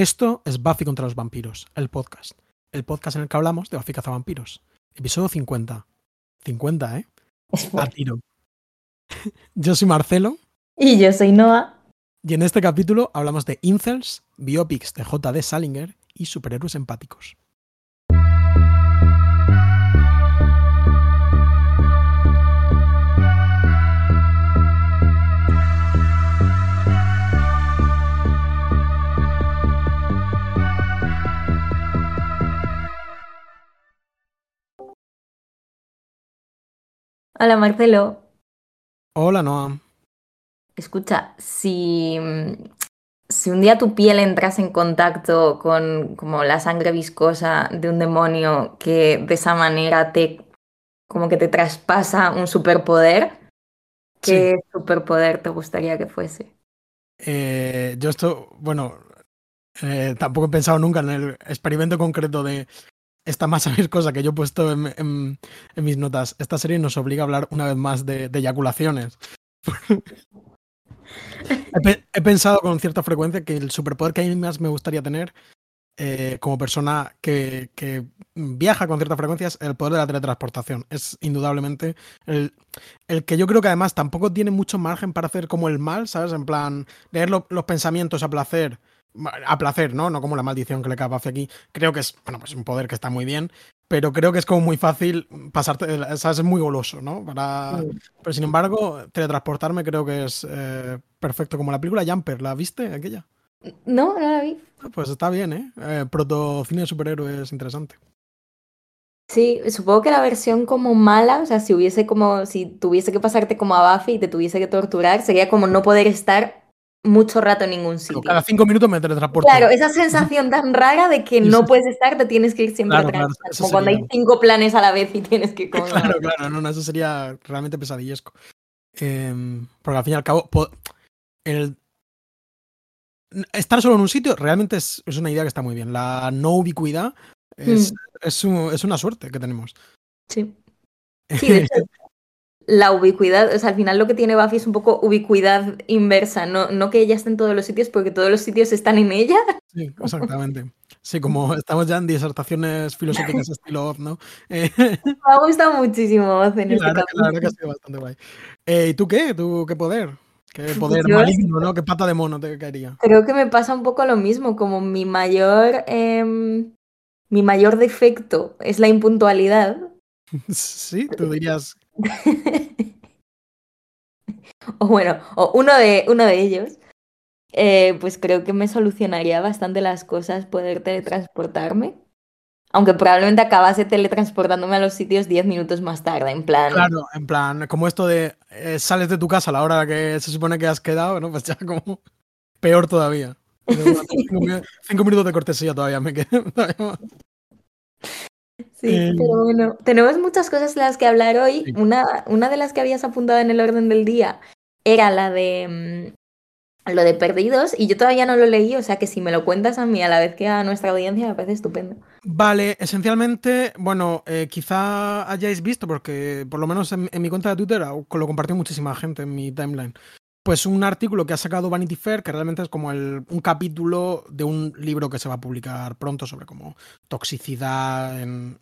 Esto es Buffy contra los vampiros, el podcast. El podcast en el que hablamos de Buffy cazavampiros. Episodio 50. 50, ¿eh? A tiro. Yo soy Marcelo. Y yo soy Noah. Y en este capítulo hablamos de incels, biopics de J.D. Salinger y superhéroes empáticos. Hola Marcelo. Hola Noah. Escucha, si, si un día tu piel entras en contacto con como la sangre viscosa de un demonio que de esa manera te como que te traspasa un superpoder, ¿qué superpoder te gustaría que fuese? Eh, yo esto, bueno, eh, tampoco he pensado nunca en el experimento concreto de esta masa viscosa que yo he puesto en, mis notas. Esta serie nos obliga a hablar una vez más de, de eyaculaciones. he, pensado con cierta frecuencia que el superpoder que a mí más me gustaría tener eh, como persona que, viaja con cierta frecuencia es el poder de la teletransportación. Es indudablemente el, que yo creo que además tampoco tiene mucho margen para hacer como el mal, ¿sabes? En plan, leer lo, los pensamientos a placer a placer, ¿no? No como la maldición que le cae hacia aquí. Creo que es, bueno, pues un poder que está muy bien, pero creo que es como muy fácil pasarte, ¿sabes? Es muy goloso, ¿no? Para... Pero sin embargo, teletransportarme creo que es eh, perfecto. Como la película Jumper, ¿la viste aquella? No, no la vi. Pues está bien, ¿eh? eh proto cine de superhéroes interesante. Sí, supongo que la versión como mala, o sea, si hubiese como, si tuviese que pasarte como a Buffy y te tuviese que torturar, sería como no poder estar mucho rato en ningún sitio. Pero cada cinco minutos me teletransporto. Claro, esa sensación tan rara de que no puedes estar, te tienes que ir siempre claro, atrás. Claro, como cuando hay cinco planes a la vez y tienes que comer. Claro, claro, no, no, eso sería realmente pesadillesco. Eh, porque al fin y al cabo, el estar solo en un sitio realmente es, es, una idea que está muy bien. La no ubicuidad es, mm. es, un, es una suerte que tenemos. Sí. Sí, de hecho, la ubicuidad, o sea, al final lo que tiene Buffy es un poco ubicuidad inversa, no, no que ella esté en todos los sitios, porque todos los sitios están en ella. Sí, exactamente. Sí, como estamos ya en disertaciones filosóficas estilo ¿no? Eh, Me ha gustado muchísimo en este verdad, la verdad que ha sido bastante guay. Eh, ¿Y tú qué? ¿Tú qué poder? ¿Qué poder Yo maligno, no? ¿Qué pata de mono te caería? Creo que me pasa un poco lo mismo, como mi mayor, eh, mi mayor defecto es la impuntualidad. Sí, tú dirías o bueno, o uno de, uno de ellos, eh, pues creo que me solucionaría bastante las cosas poder teletransportarme. Aunque probablemente acabase teletransportándome a los sitios 10 minutos más tarde, en plan. Claro, en plan, como esto de eh, sales de tu casa a la hora que se supone que has quedado, ¿no? Pues ya como peor todavía. cinco, cinco, minutos de cortesía todavía me quedo. Sí, eh, pero bueno, tenemos muchas cosas de las que hablar hoy. Sí. Una, una de las que habías apuntado en el orden del día era la de mmm, lo de perdidos y yo todavía no lo leí, o sea que si me lo cuentas a mí a la vez que a nuestra audiencia me parece estupendo. Vale, esencialmente, bueno, eh, quizá hayáis visto, porque por lo menos en, mi cuenta de Twitter lo compartió muchísima gente en mi timeline. Pues un artículo que ha sacado Vanity Fair, que realmente es como el, un capítulo de un libro que se va a publicar pronto sobre como toxicidad en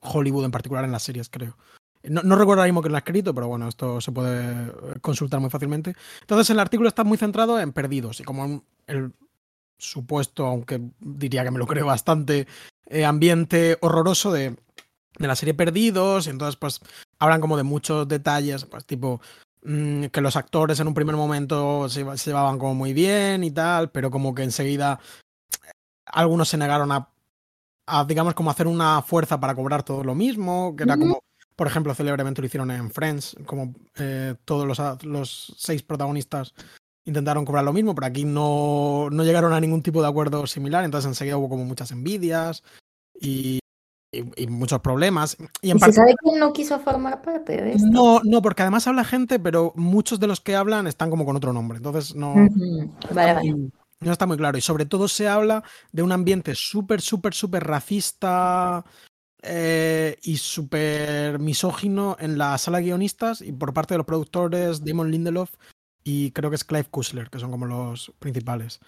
Hollywood, en particular en las series, creo. No, no, recuerdo ahora mismo que lo ha escrito, pero bueno, esto se puede consultar muy fácilmente. Entonces, el artículo está muy centrado en perdidos y como el supuesto, aunque diría que me lo creo bastante, eh, ambiente horroroso de, de la serie Perdidos. Y entonces, pues, hablan como de muchos detalles, pues, tipo mmm, que los actores en un primer momento se, se llevaban como muy bien y tal, pero como que enseguida algunos se negaron a a, digamos, como hacer una fuerza para cobrar todo lo mismo, que era como, por ejemplo, célebremente lo hicieron en Friends, como eh, todos los, los, seis protagonistas intentaron cobrar lo mismo, pero aquí no, no, llegaron a ningún tipo de acuerdo similar, entonces enseguida hubo como muchas envidias y, y, y muchos problemas. Y, en ¿Y se sabe quién no quiso formar parte de esto? No, no, porque además habla gente, pero muchos de los que hablan están como con otro nombre, entonces no... Uh -huh. Vale, vale. No está muy claro. Y sobre todo se habla de un ambiente súper, súper, súper racista eh, y súper misógino en la sala de guionistas y por parte de los productores Damon Lindelof y creo que es Clive Kushler, que son como los principales.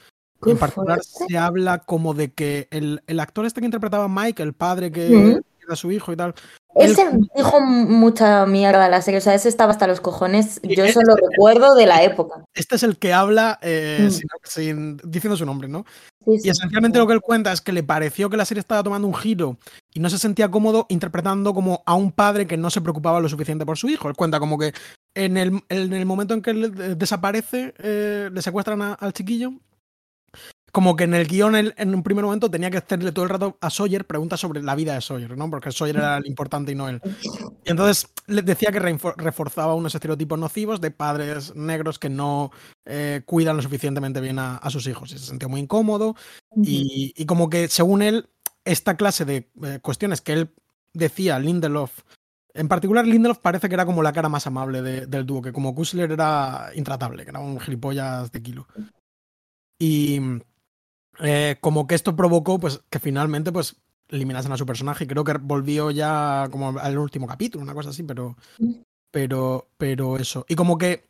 en particular se habla como de que el, el, actor este que interpretaba a Mike, el padre que era su hijo y tal. Ese dijo mucha mierda la serie, o sea, ese estaba hasta los cojones. Yo eso lo recuerdo de la época. Este es el que habla eh, mm. sin, diciendo su nombre, ¿no? Y esencialmente lo que él cuenta es que le pareció que la serie estaba tomando un giro y no se sentía cómodo interpretando como a un padre que no se preocupaba lo suficiente por su hijo. Él cuenta como que en el, en el momento en que él desaparece, eh, le secuestran al chiquillo como que en el guion en un primer momento tenía que hacerle todo el rato a Sawyer preguntas sobre la vida de Sawyer, ¿no? Porque Sawyer era el importante y no él. Y entonces le decía que reforzaba unos estereotipos nocivos de padres negros que no eh, cuidan lo suficientemente bien a, sus hijos. Y se sentía muy incómodo. Y, como que según él, esta clase de eh, cuestiones que él decía, Lindelof, en particular Lindelof parece que era como la cara más amable del dúo, que como Kusler era intratable, que era un gilipollas de kilo. Y eh, como que esto provocó pues que finalmente pues eliminasen a su personaje. Creo que volvió ya como al último capítulo, una cosa así, pero. Pero. Pero eso. Y como que.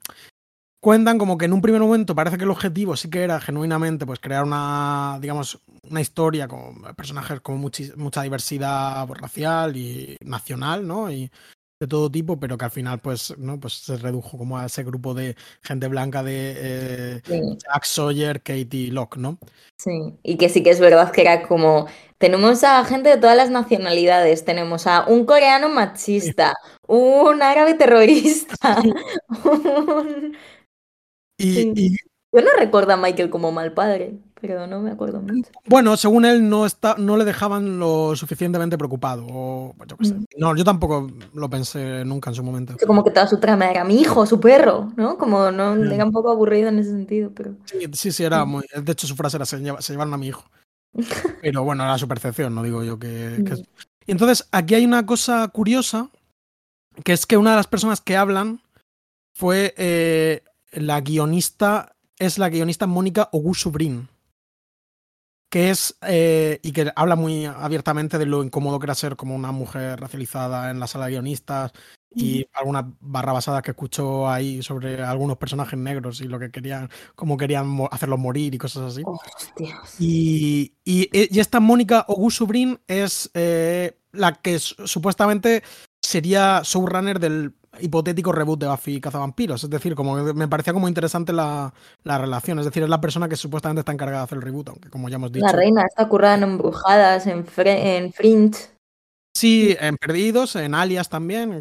Cuentan como que en un primer momento parece que el objetivo sí que era genuinamente pues crear una, digamos, una historia con personajes con mucha diversidad racial y nacional, ¿no? Y, de todo tipo, pero que al final pues, ¿no? pues se redujo como a ese grupo de gente blanca de eh, Jack Sawyer, Katie Locke, ¿no? Sí, y que sí que es verdad que era como, tenemos a gente de todas las nacionalidades, tenemos a un coreano machista, un árabe terrorista, y, Yo no recuerdo a Michael como mal padre pero no me acuerdo mucho. Bueno, según él no está, no le dejaban lo suficientemente preocupado. O, yo mm. No, yo tampoco lo pensé nunca en su momento. como que toda su trama era mi hijo, su perro, ¿no? Como no era un poco aburrido en ese sentido, pero. Sí, sí, era muy. De hecho, su frase era se, llevaron a mi hijo. Pero bueno, era su percepción, no digo yo que. Mm. Y entonces, aquí hay una cosa curiosa, que es que una de las personas que hablan fue eh, la guionista, es la guionista Mónica Ogusubrin que es eh, y que habla muy abiertamente de lo incómodo que era ser como una mujer racializada en la sala de guionistas y algunas barra basadas que escucho ahí sobre algunos personajes negros y lo que querían, cómo querían hacerlos morir y cosas así. y, y, y, esta Mónica Ogusubrin es eh, la que supuestamente sería showrunner del hipotético reboot de Buffy Cazavampiros. Es decir, como me parecía como interesante la, relación. Es decir, es la persona que supuestamente está encargada de hacer el reboot, aunque como ya hemos dicho. La reina está currada en Embrujadas, en, en Fringe. Sí, en Perdidos, en Alias también.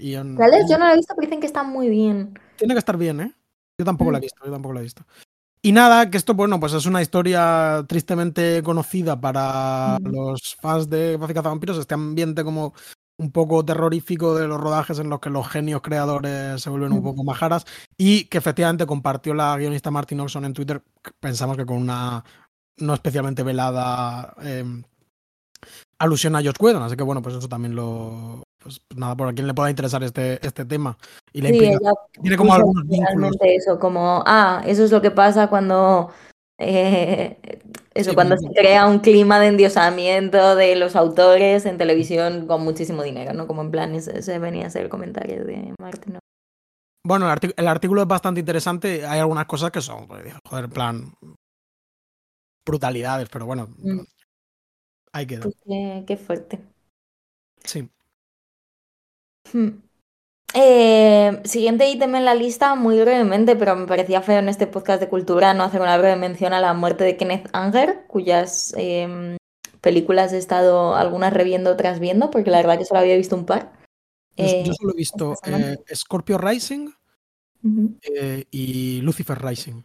y en, Yo no la he visto, pero dicen que está muy bien. Tiene que estar bien, ¿eh? Yo tampoco la he mm. visto, yo tampoco la he visto. Y nada, que esto, bueno, pues es una historia tristemente conocida para mm. los fans de Buffy Cazavampiros, este ambiente como un poco terrorífico de los rodajes en los que los genios creadores se vuelven un poco majaras y que efectivamente compartió la guionista Martin Oxon en Twitter, pensamos que con una no especialmente velada em, alusión a Josh Whedon, así que bueno, pues eso también lo... Pues nada, por a quien le pueda interesar este, este tema. Y le sí, tiene como algunos vínculos. Eso, como, ah, eso es lo que pasa cuando eh, eso, cuando se crea un clima de endiosamiento de los autores en televisión con muchísimo dinero, ¿no? Como en plan, ese, venía a ser el comentario de Martin. Bueno, el, artículo es bastante interesante. Hay algunas cosas que son, pues, joder, en plan, brutalidades, pero bueno, mm. hay que pues qué, fuerte. Sí. Hmm. Eh, siguiente ítem en la lista, muy brevemente, pero me parecía feo en este podcast de cultura no hacer una breve mención a la muerte de Kenneth Anger, cuyas em, películas he estado algunas reviendo, otras viendo, porque la verdad que solo había visto un par. yo, eh, solo he visto eh, Scorpio Rising y Lucifer Rising.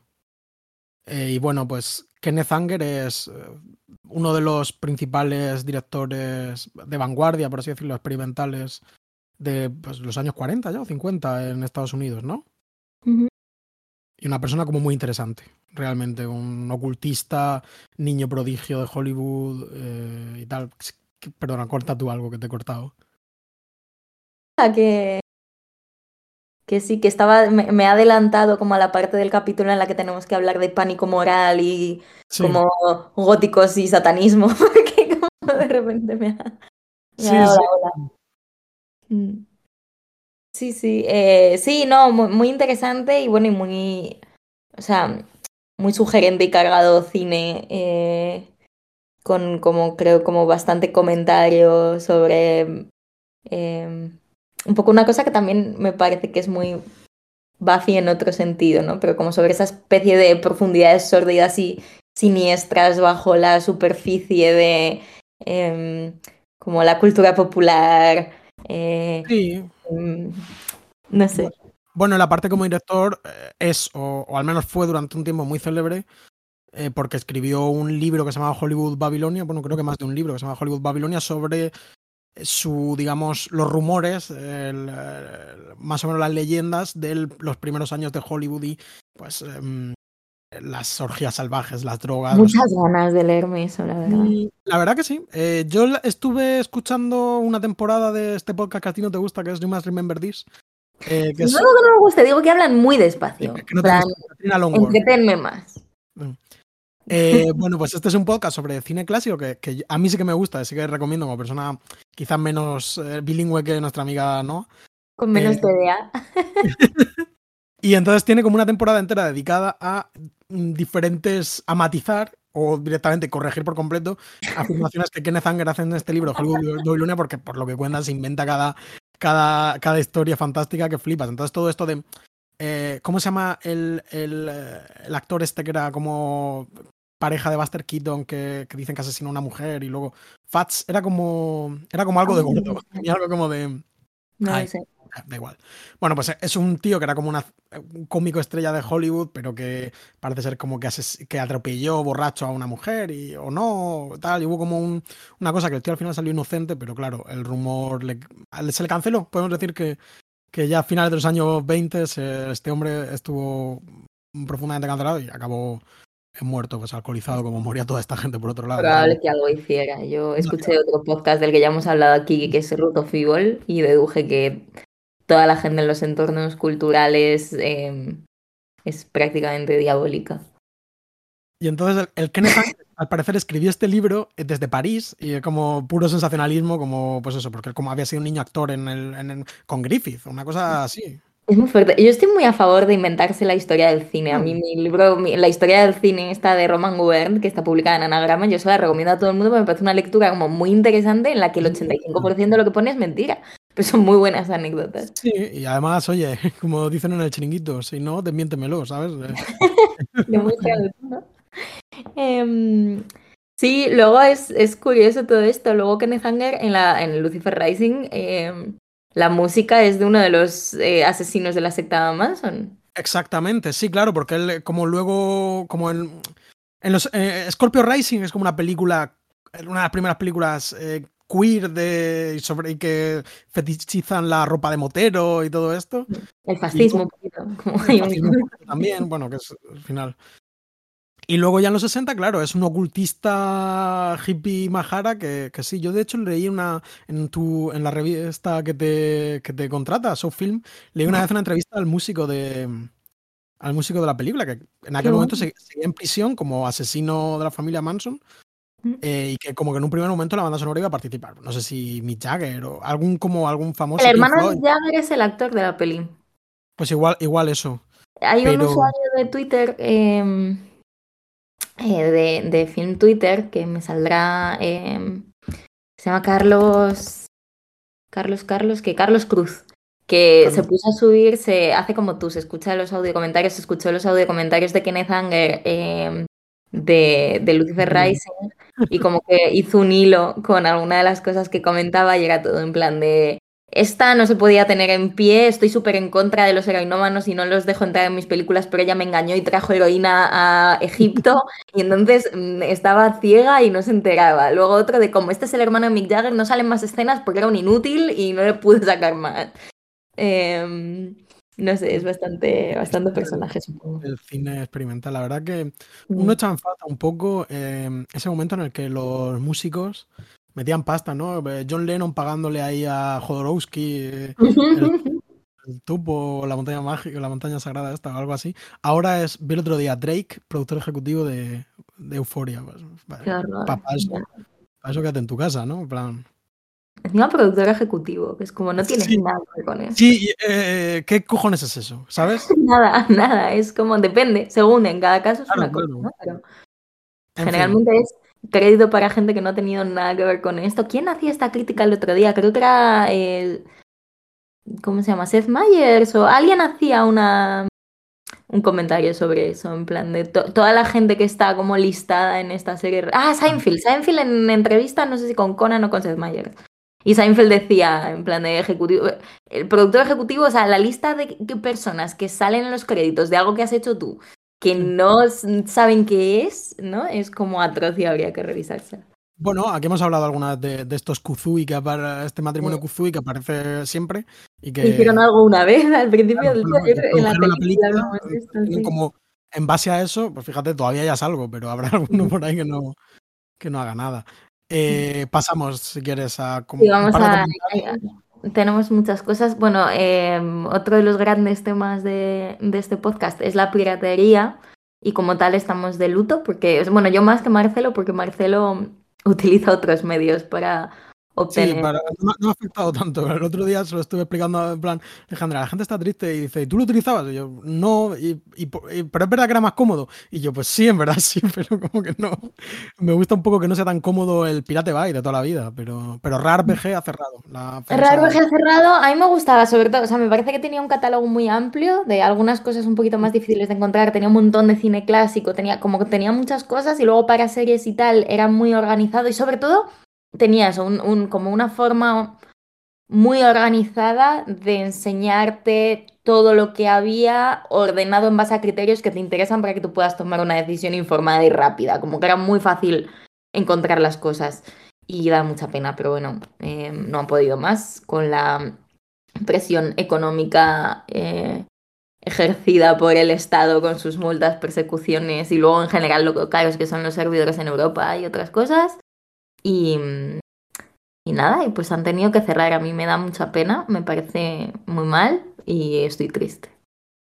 y bueno, pues Kenneth Anger es uno de los principales directores de vanguardia, por así decirlo, experimentales de pues, los años 40 ya o 50 en Estados Unidos, ¿no? Y una persona como muy interesante, realmente, un ocultista, niño prodigio de Hollywood eh, y tal. Perdona, corta tú algo que te he cortado. Que, que sí, que estaba, me, ha adelantado como a la parte del capítulo en la que tenemos que hablar de pánico moral y como góticos y satanismo, porque como de repente me ha, sí, sí. Mm. Sí, sí, eh, sí, no, muy, interesante y bueno, y muy, o sea, muy sugerente y cargado cine, eh, con como creo como bastante comentario sobre eh, un poco una cosa que también me parece que es muy Buffy en otro sentido, ¿no? Pero como sobre esa especie de profundidades sórdidas y siniestras bajo la superficie de em, como la cultura popular. Eh, Sí. em, no sé. Bueno, la parte como director eh, es, o, o al menos fue durante un tiempo muy célebre, eh, porque escribió un libro que se llamaba Hollywood Babilonia, bueno, creo que más de un libro que se llama Hollywood Babilonia, sobre su, digamos, los rumores, el, más o menos las leyendas de los primeros años de Hollywood y, pues, em, las orgías salvajes, las drogas. los- Muchas ganas de leerme eso, la verdad. Mm, La verdad que sí. Eh, yo estuve escuchando una temporada de este podcast que a ti no te gusta, que es You Must Remember This. eh, que No es, digo que no me guste, digo que hablan muy despacio. que no te plan, gusta, entretenme más. Eh, bueno, pues este es un podcast sobre cine clásico que, que a mí sí que me gusta, así que recomiendo como persona quizás menos eh, bilingüe que nuestra amiga no. Con menos TDA. Y entonces tiene como una temporada entera dedicada a mm, diferentes, a matizar o directamente corregir por completo afirmaciones que Kenneth Anger hace en este libro, Hollywood Babilonia, porque por lo que cuenta se inventa cada, cada, cada historia fantástica que flipas. Entonces todo esto de... eh, ¿Cómo se llama el, el, eh, el actor este que era como pareja de Buster Keaton que, que dicen que asesinó a una mujer y luego Fats era como era como algo de gordo, tenía algo como de No Ay. sé. Ah, Da igual. Bueno, pues es un tío que era como una, un cómico estrella de Hollywood, pero que parece ser como que, que atropelló borracho a una mujer y, o no, tal. Y hubo como un- una cosa que el tío al final salió inocente, pero claro, el rumor le- se le canceló. Podemos decir que, que ya a finales de los años 20 se- este hombre estuvo profundamente cancelado y acabó muerto, pues alcoholizado, como moría toda esta gente por otro lado. Probable que algo hiciera. Yo escuché otro podcast del que ya hemos hablado aquí, que es Root of Evil, y deduje que toda la gente en los entornos culturales eh, es prácticamente diabólica. Y entonces el, el Kenneth al parecer, escribió este libro eh, desde París y como puro sensacionalismo, como pues eso, porque como había sido un niño actor en el, en el- con Griffith, una cosa así. Es muy fuerte. Yo estoy muy a favor de inventarse la historia del cine. A Mm. mí mi libro, mi- la historia del cine esta de Roman Gubern, que está publicada en Anagrama, yo se la recomiendo a todo el mundo porque me parece una lectura como muy interesante en la que el 85% de lo que pone es mentira. Pero son muy buenas anécdotas. Sí, y además, oye, como dicen en el chiringuito, si no, desmiéntemelo, ¿sabes? Eh, ¿no? Em, sí, luego es, es curioso todo esto. Luego Kenneth Anger en, la, en Lucifer Rising, em, la música es de uno de los eh, asesinos de la secta Manson. Exactamente, sí, claro, porque él, eh, como luego, como en, en los eh, Scorpio Rising es como una película, una de las primeras películas eh, queer de sobre y que fetichizan la ropa de motero y todo esto. El fascismo, un poquito. como un- Fascismo también, bueno, que es al final. Y luego ya en los 60, claro, es un ocultista hippie majara que, que sí, yo de hecho leí una en tu en la revista que te, que te contrata, So Film, leí una vez una entrevista al músico de al músico de la película, que en aquel momento seguía en prisión como asesino de la familia Manson. Mm. eh, y que como que en un primer momento la banda sonora iba a participar. No sé si Mick Jagger o algún como algún famoso. El hermano de Jagger es el actor de la peli. Pues igual, igual eso. Hay un usuario de Twitter, em, eh, de, de Film Twitter, que me saldrá. em, se llama Carlos. Carlos, Carlos, que Carlos Cruz. Que se puso a subir, se hace como tú, se escucha los audio comentarios, se escuchó los audio comentarios de Kenneth Anger em, de, de Lucifer. Rising y como que hizo un hilo con alguna de las cosas que comentaba y era todo en plan de esta no se podía tener en pie, estoy súper en contra de los heroinómanos y no los dejo entrar en mis películas, pero ella me engañó y trajo heroína a Egipto y entonces mm, estaba ciega y no se enteraba. Luego otro de como este es el hermano de Mick Jagger, no salen más escenas porque era un inútil y no le pude sacar más. Em, no sé, es bastante, bastante personaje, supongo. El cine experimental. La verdad que uno echa en falta un poco eh, ese momento en el que los músicos metían pasta, ¿no? Eh, John Lennon pagándole ahí a Jodorowsky eh, el, el tubo, la montaña mágica, la montaña sagrada esta o algo así. Ahora es, vi el otro día, Drake, productor ejecutivo de, de Euphoria. Pues, Qué horror. para eso, pa eso quédate en tu casa, ¿no? En plan, Encima productor ejecutivo, que es como no tiene Sí. nada que ver con eso. Sí, eh, ¿qué cojones es eso? ¿Sabes? Nada, nada, es como depende, según en cada caso es Claro, una cosa, claro. ¿no? Pero fin. generalmente es crédito para gente que no ha tenido nada que ver con esto. ¿Quién hacía esta crítica el otro día? Creo que era el ¿cómo se llama? Seth Meyers o alguien hacía una un comentario sobre eso, en plan de to- toda la gente que está como listada en esta serie. Ah, Seinfeld, Seinfeld en entrevista, no sé si con Conan o con Seth Meyers. Y Seinfeld decía, en plan de ejecutivo, el productor ejecutivo, o sea, la lista de personas que salen en los créditos de algo que has hecho tú, que no saben qué es, ¿no? Es como atroz y habría que revisarse. Bueno, aquí hemos hablado alguna vez de, de estos Kuzui, que apare- este matrimonio Kuzui que aparece siempre y que Hicieron algo una vez al principio claro, del bueno, en la película. la como en base a eso, pues fíjate, todavía ya es algo, pero habrá alguno por ahí que no, que no haga nada. Eh, pasamos, si quieres, a Sí, vamos a. Tenemos muchas cosas. Bueno, eh, otro de los grandes temas de, de este podcast es la piratería y como tal estamos de luto porque, bueno, yo más que Marcelo, porque Marcelo utiliza otros medios para Sí, obtener. para- no, no me ha afectado tanto. El otro día se lo estuve explicando en plan, Alejandra, la gente está triste y dice, ¿y tú lo utilizabas? Y yo, no, y, y pero es verdad que era más cómodo. Y yo, pues sí, en verdad sí, pero como que no. Me gusta un poco que no sea tan cómodo el Pirate Bay de toda la vida, pero, pero RARPG ha cerrado. La famosa- que cerrado, a mí me gustaba sobre todo, o sea, me parece que tenía un catálogo muy amplio de algunas cosas un poquito más difíciles de encontrar, tenía un montón de cine clásico, tenía como que tenía muchas cosas y luego para series y tal era muy organizado y sobre todo tenía eso, un, como una forma muy organizada de enseñarte todo lo que había ordenado en base a criterios que te interesan para que tú puedas tomar una decisión informada y rápida, como que era muy fácil encontrar las cosas y da mucha pena, pero bueno, eh, no han podido más con la presión económica eh, ejercida por el Estado con sus multas, persecuciones y luego en general lo caros que son los servidores en Europa y otras cosas. Y, y nada, y pues han tenido que cerrar. A mí me da mucha pena, me parece muy mal y estoy triste.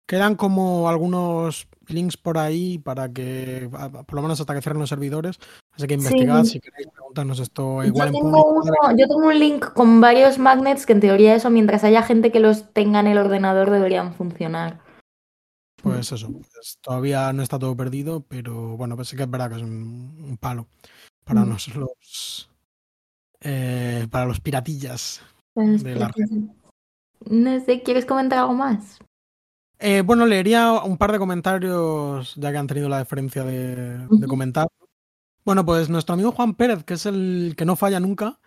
Quedan como algunos links por ahí para que, por lo menos hasta que cierren los servidores. Así que investigad Sí. si queréis preguntarnos esto Yo igual en tengo, uno- yo tengo un link con varios magnets que en teoría eso, mientras haya gente que los tenga en el ordenador, deberían funcionar. Pues eso, pues todavía no está todo perdido, pero bueno, pues sí que es verdad que es un, un palo para Mm. nosotros, eh, para los piratillas. De la No sé, ¿quieres comentar algo más? Eh, bueno, leería un par de comentarios, ya que han tenido la deferencia de, comentar. Bueno, pues nuestro amigo Juan Pérez, que es el que no falla nunca,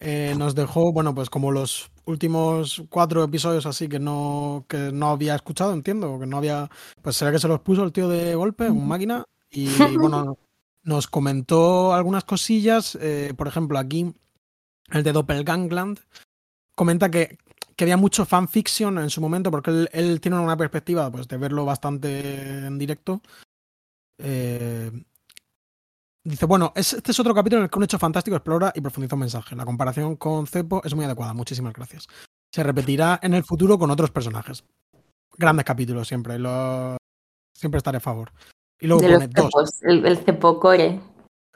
eh, nos dejó, bueno, pues como los últimos cuatro episodios así que no, que no había escuchado, entiendo, que no había, pues será que se los puso el tío de golpe, un máquina, y bueno, nos comentó algunas cosillas, eh, por ejemplo, aquí el de Doppelgangland comenta que, que había mucho fanfiction en su momento, porque él, tiene una perspectiva pues, de verlo bastante en directo. Eh, dice, bueno, es- este es otro capítulo en el que un hecho fantástico explora y profundiza un mensaje. La comparación con Cepo es muy adecuada, muchísimas gracias. Se repetirá en el futuro con otros personajes. Grandes capítulos siempre, siempre estaré a favor. Y luego De los dos. el, el cepocore.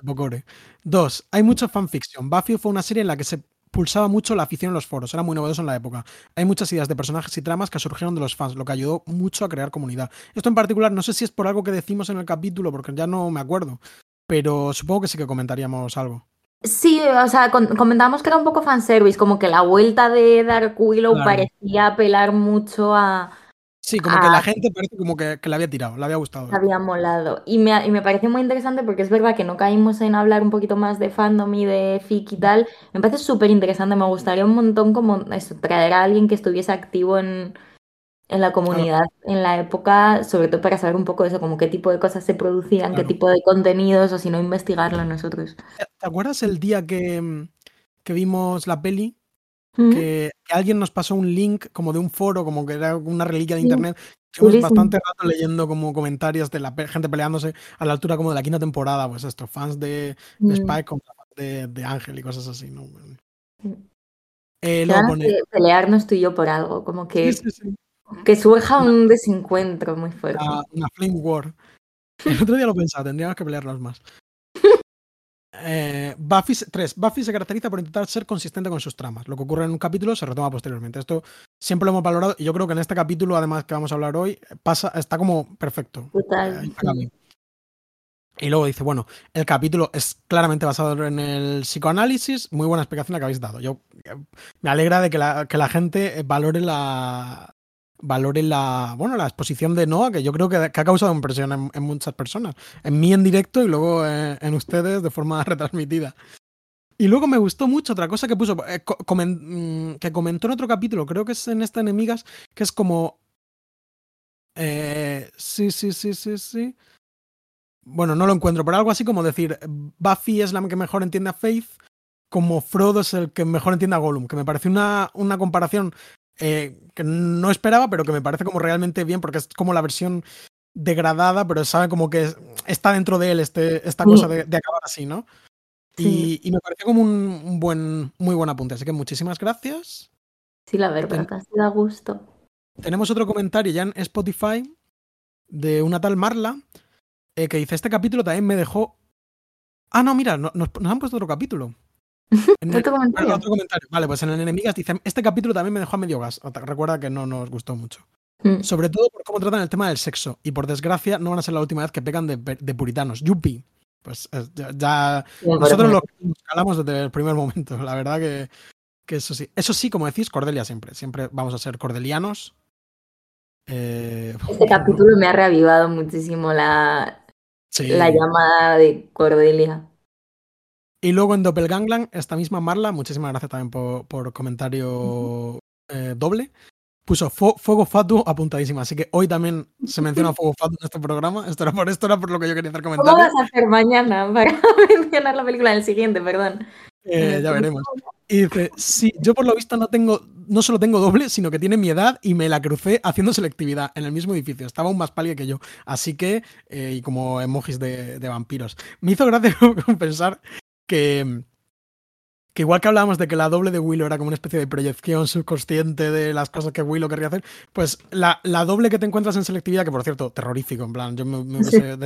Pocore. Dos, hay mucho fanfiction. Buffy fue una serie en la que se pulsaba mucho la afición en los foros, era muy novedoso en la época. Hay muchas ideas de personajes y tramas que surgieron de los fans, lo que ayudó mucho a crear comunidad. Esto en particular, no sé si es por algo que decimos en el capítulo, porque ya no me acuerdo, pero supongo que sí que comentaríamos algo. Sí, o sea, comentamos que era un poco fanservice, como que la vuelta de Dark Willow Claro. parecía apelar mucho a... Sí, como que la Ah. gente parece como que, que le había tirado, le había gustado. Me había molado. Y me, y me pareció muy interesante porque es verdad que no caímos en hablar un poquito más de fandom y de fic y tal. Me parece súper interesante. Me gustaría un montón como eso, traer a alguien que estuviese activo en, en la comunidad en la época, sobre todo para saber un poco eso, como qué tipo de cosas se producían, qué tipo de contenidos, o si no investigarlo nosotros. ¿Te acuerdas el día que, que vimos la peli? Mm. Que, que alguien nos pasó un link como de un foro, como que era una reliquia de internet. Estuvimos bastante rato leyendo como comentarios de la gente peleándose a la altura como de la quinta temporada, pues esto, fans de, de Mm. Spike contra fans de, de Ángel y cosas así, ¿no? Mm. Eh, ganas pone. de pelearnos tú y yo por algo, como que, sí, que surja un desencuentro muy fuerte. una, una Flame War. El otro día lo pensaba, tendríamos que pelearnos más. Eh, Buffy, tres, Buffy se caracteriza por intentar ser consistente con sus tramas. Lo que ocurre en un capítulo se retoma posteriormente. Esto siempre lo hemos valorado y yo creo que en este capítulo, además que vamos a hablar hoy, pasa, está como perfecto. Total. Y luego dice, bueno, el capítulo es claramente basado en el psicoanálisis, muy buena explicación la que habéis dado. Yo eh, me alegra de que la, que la gente valore la, valore la, bueno, la exposición de Noah, que yo creo que, ha causado impresión en, muchas personas. En mí en directo y luego en, ustedes de forma retransmitida. Y luego me gustó mucho otra cosa que puso, eh, mm, que comentó en otro capítulo, creo que es en esta Enemigas, que es como... Eh, sí, sí, sí, sí, sí. Bueno, no lo encuentro, pero algo así como decir, Buffy es la que mejor entiende a Faith, como Frodo es el que mejor entiende a Gollum, que me parece una, una comparación eh, que no esperaba, pero que me parece como realmente bien, porque es como la versión degradada, pero sabe como que está dentro de él este, esta cosa de, acabar así, ¿no? Y, me pareció como un, buen, muy buen apunte. Así que muchísimas gracias. Sí, la verdad, casi da gusto. Tenemos otro comentario ya en Spotify de una tal Marla eh, que dice: Este capítulo también me dejó. Ah, no, mira, nos han puesto otro capítulo. otro, comentario. Vale, pues en el Enemigas dicen, este capítulo también me dejó a medio gas. Recuerda que no nos gustó mucho. Mm. Sobre todo por cómo tratan el tema del sexo. Y por desgracia, no van a ser la última vez que pegan de, puritanos. Yupi. Pues eh, ya, nosotros lo calamos desde el primer momento. La verdad que, que, eso sí. Eso sí, como decís, Cordelia siempre. Siempre vamos a ser cordelianos. Eh, este capítulo me ha reavivado muchísimo la, la llamada de Cordelia. Y luego en Doppelgangland, esta misma Marla, muchísimas gracias también por, comentario eh, doble, puso Fuego Fatu apuntadísima. Así que hoy también se menciona Fuego Fatu en este programa. Esto era por esto era por lo que yo quería hacer comentarios. ¿Cómo vas a hacer mañana para mencionar la película del siguiente? Perdón. Eh, ya veremos. Y dice, sí, yo por lo visto no tengo, no solo tengo doble, sino que tiene mi edad y me la crucé haciendo selectividad en el mismo edificio. Estaba aún más pálida que yo. Así que, eh, y como emojis de, de, vampiros. Me hizo gracia pensar que, que igual que hablábamos de que la doble de Willow era como una especie de proyección subconsciente de las cosas que Willow querría hacer, pues la, la doble que te encuentras en selectividad, que por cierto, terrorífico, en plan, yo me, me hubiese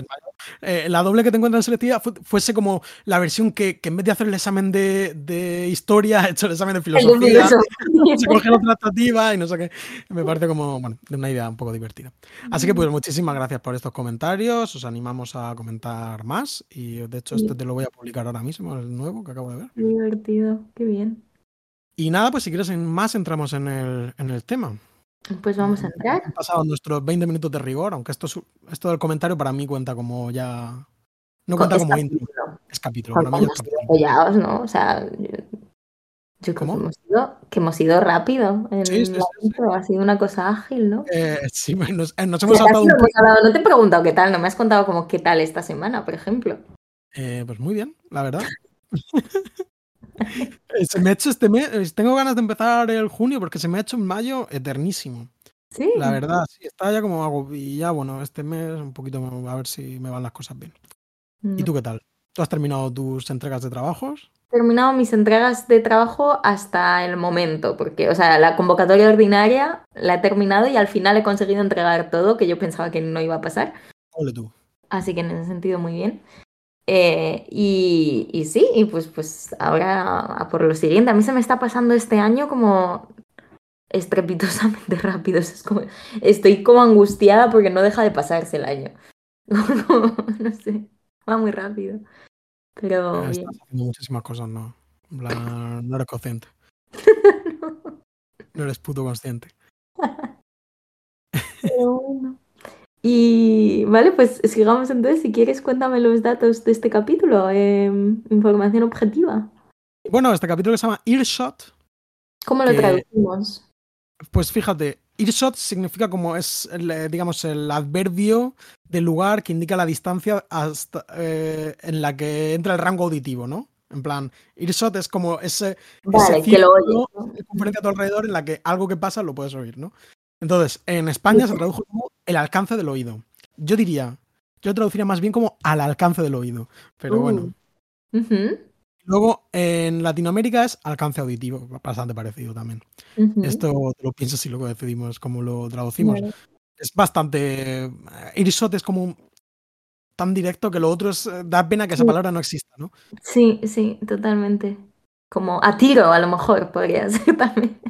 eh, la doble que te encuentras en selectividad fuese como la versión que, que, en vez de hacer el examen de, de historia, ha hecho el examen de filosofía, se coge la tratativa y no sé qué. Me parece como, bueno, una idea un poco divertida. Así que pues muchísimas gracias por estos comentarios, os animamos a comentar más y de hecho este te lo voy a publicar ahora mismo, el nuevo que acabo de ver. Divertido qué bien. Y nada, pues si quieres más entramos en el, en el tema. Pues vamos a entrar. Han pasado nuestros 20 minutos de rigor, aunque esto, esto del comentario para mí cuenta como ya... No cuenta como intro. Es capítulo. Para mí es capítulo. ¿no? O sea, yo, creo que hemos, ido, que hemos ido rápido. En sí, sí, Ha sido una cosa ágil, ¿no? Eh, sí, nos, eh, nos hemos saltado un. No te he preguntado qué tal, no me has contado como qué tal esta semana, por ejemplo. Eh, pues muy bien, la verdad. Eh, se me ha hecho este mes, eh, tengo ganas de empezar el junio porque se me ha hecho en mayo eternísimo. Sí. La verdad, sí, está ya como hago y ya bueno, este mes un poquito a ver si me van las cosas bien. ¿Y mm. tú qué tal? ¿Tú has terminado tus entregas de trabajos? He terminado mis entregas de trabajo hasta el momento, porque, o sea, la convocatoria ordinaria la he terminado y al final he conseguido entregar todo, que yo pensaba que no iba a pasar. Ole tú. Así que en ese sentido muy bien. Eh, y, sí, y pues, pues ahora a por lo siguiente. A mí se me está pasando este año como estrepitosamente rápido. Es como, estoy como angustiada porque no deja de pasarse el año. no sé, va muy rápido. Pero. Estás haciendo muchísimas cosas, ¿no? no eres consciente. no. no eres puto consciente. Pero bueno. Y vale, pues sigamos entonces. Si quieres, cuéntame los datos de este capítulo. Em, información objetiva. Bueno, este capítulo se llama Earshot. ¿Cómo lo traducimos? Pues fíjate, Earshot significa como es, el, digamos, el adverbio del lugar que indica la distancia hasta, eh, en la que entra el rango auditivo, ¿no? En plan, earshot es como ese, vale, que lo oyes, conferencia a tu alrededor en la que algo que pasa lo puedes oír, ¿no? Entonces, en España se tradujo como el alcance del oído. Yo diría, yo traduciría más bien como al alcance del oído, pero bueno. Uh. Luego, en Latinoamérica es alcance auditivo, bastante parecido también. Esto te lo piensas y luego decidimos cómo lo traducimos. Es bastante. Irisot es como tan directo que lo otro es, eh, da pena que esa palabra no exista, ¿no? Sí, sí, totalmente. Como a tiro, a lo mejor podría ser también.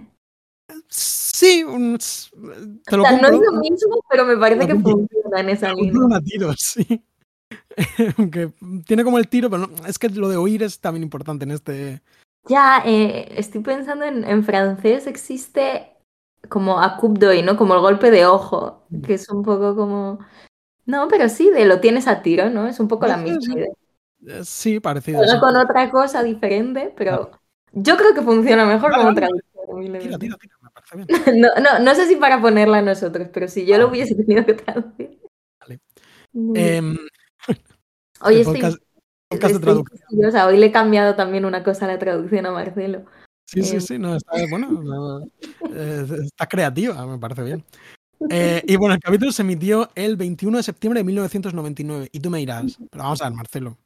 Sí, un- O no es lo mismo, pero me parece que funciona en esa línea. a tiros, sí. Aunque tiene como el tiro, pero no- es que lo de oír es también importante en este. Ya, eh, estoy pensando en, en francés existe como a coup d'œil, ¿no? Como el golpe de ojo, que es un poco como... No, pero sí, de lo tienes a tiro, ¿no? Es un poco la misma idea. Eh, Sí, parecido. Sí. con otra cosa diferente, pero yo creo que funciona mejor como vale, traducción. Tira, tira, tira, No, no, no sé si para ponerla nosotros, pero si yo lo Vale. hubiese tenido que traducir. Vale. Em, Hoy estoy, podcast, podcast de estoy traducción. quisquillosa. Hoy le he cambiado también una cosa a la traducción a Marcelo. Sí, sí, Em, sí, no, está, bueno, no, está creativa, me parece bien. Eh, y bueno, el capítulo se emitió el 21 de septiembre de 1999. Y tú me dirás, pero vamos a ver, Marcelo.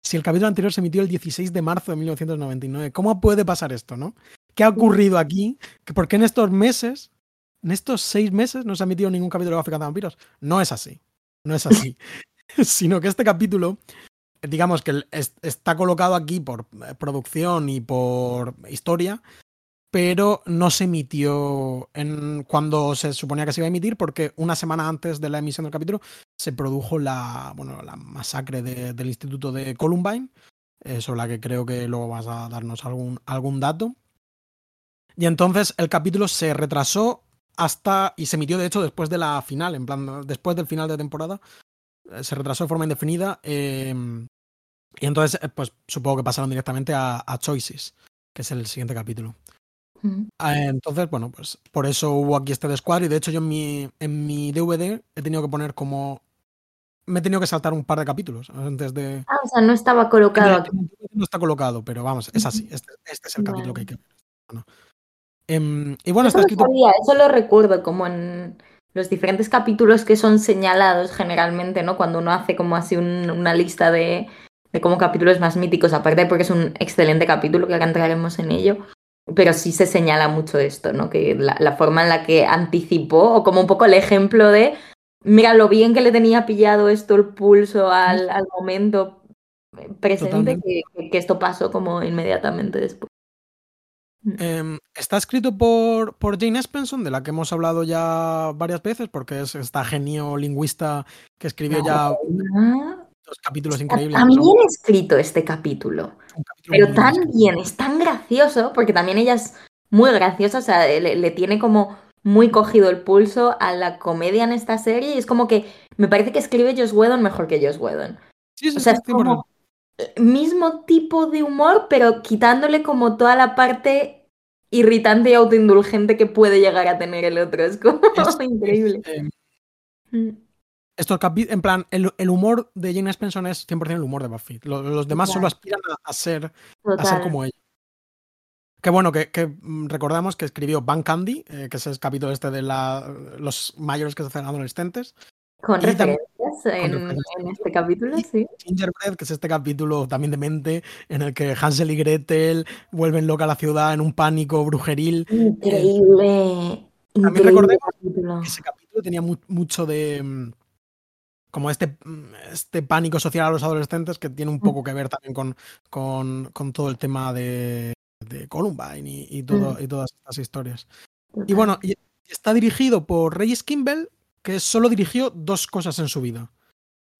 Si el capítulo anterior se emitió el 16 de marzo de 1999, ¿cómo puede pasar esto, no? ¿Qué ha ocurrido aquí? ¿Por qué en estos meses, en estos seis meses, no se ha emitido ningún capítulo de Buffy Vampiros? No es así. No es así. Sino que este capítulo, digamos que está colocado aquí por eh, producción y por historia, pero no se emitió en cuando se suponía que se iba a emitir porque una semana antes de la emisión del capítulo se produjo la, bueno, la masacre de- del instituto de Columbine, eh, sobre la que creo que luego vas a darnos algún, algún dato. Y entonces el capítulo se retrasó hasta, y se emitió de hecho después de la final, en plan, después del final de temporada, eh, se retrasó de forma indefinida. eh, y entonces, eh, pues supongo que pasaron directamente a, a Choices, que es el siguiente capítulo. mm. Ah, Entonces, bueno, pues por eso hubo aquí este descuadro y de hecho yo en mi, en mi DVD he tenido que poner como... Me he tenido que saltar un par de capítulos antes de... Ah, o sea, no estaba colocado aquí. No está colocado, pero vamos, es así. Este, este es el capítulo que hay que ver. Bueno. Em, y bueno, Eso está lo escrito... sabía, eso lo recuerdo, como en los diferentes capítulos que son señalados generalmente, ¿no? Cuando uno hace como así un- una lista de, de como capítulos más míticos, aparte porque es un excelente capítulo que ahora entraremos en ello, pero sí se señala mucho esto, ¿no? Que la, la forma en la que anticipó, o como un poco el ejemplo de, mira lo bien que le tenía pillado esto el pulso al, al momento presente, que esto pasó como inmediatamente después. Em, está escrito por, por Jane Espenson, de la que hemos hablado ya varias veces, porque es esta genio lingüista que escribió ya dos capítulos increíbles. son bien escrito este capítulo, pero tan bien, es tan gracioso, porque también ella es muy graciosa, o sea, le, le tiene como muy cogido el pulso a la comedia en esta serie y es como que me parece que escribe Joss Whedon mejor que Joss Whedon. Sí, sí, O sea, sí, es como mismo tipo de humor, pero quitándole como toda la parte irritante y autoindulgente que puede llegar a tener el otro. Es como Es- increíble. em, Mm. estos capi- en plan, el, el humor de Jane Espenson es 100% el humor de Buffy. Lo- Los, demás solo aspiran a, ser, a ser como ella. Qué bueno que, que, mm, recordamos que escribió Van Candy, eh, que es el capítulo este de la, los mayores que se hacen adolescentes. Con Y también- en, este capítulo, sí. Gingerbread, que es este capítulo también de mente, en el que Hansel y Gretel vuelven loca a la ciudad en un pánico brujeril. Increíble. Increíble recordemos capítulo. Ese capítulo tenía mu- mucho de. mm, como este, mm, este pánico social a los adolescentes que tiene un poco que ver también con, con, con todo el tema de, de Columbine y, y todo, y todas estas historias. Y bueno, y está dirigido por Reyes Kimball, que solo dirigió dos cosas en su vida.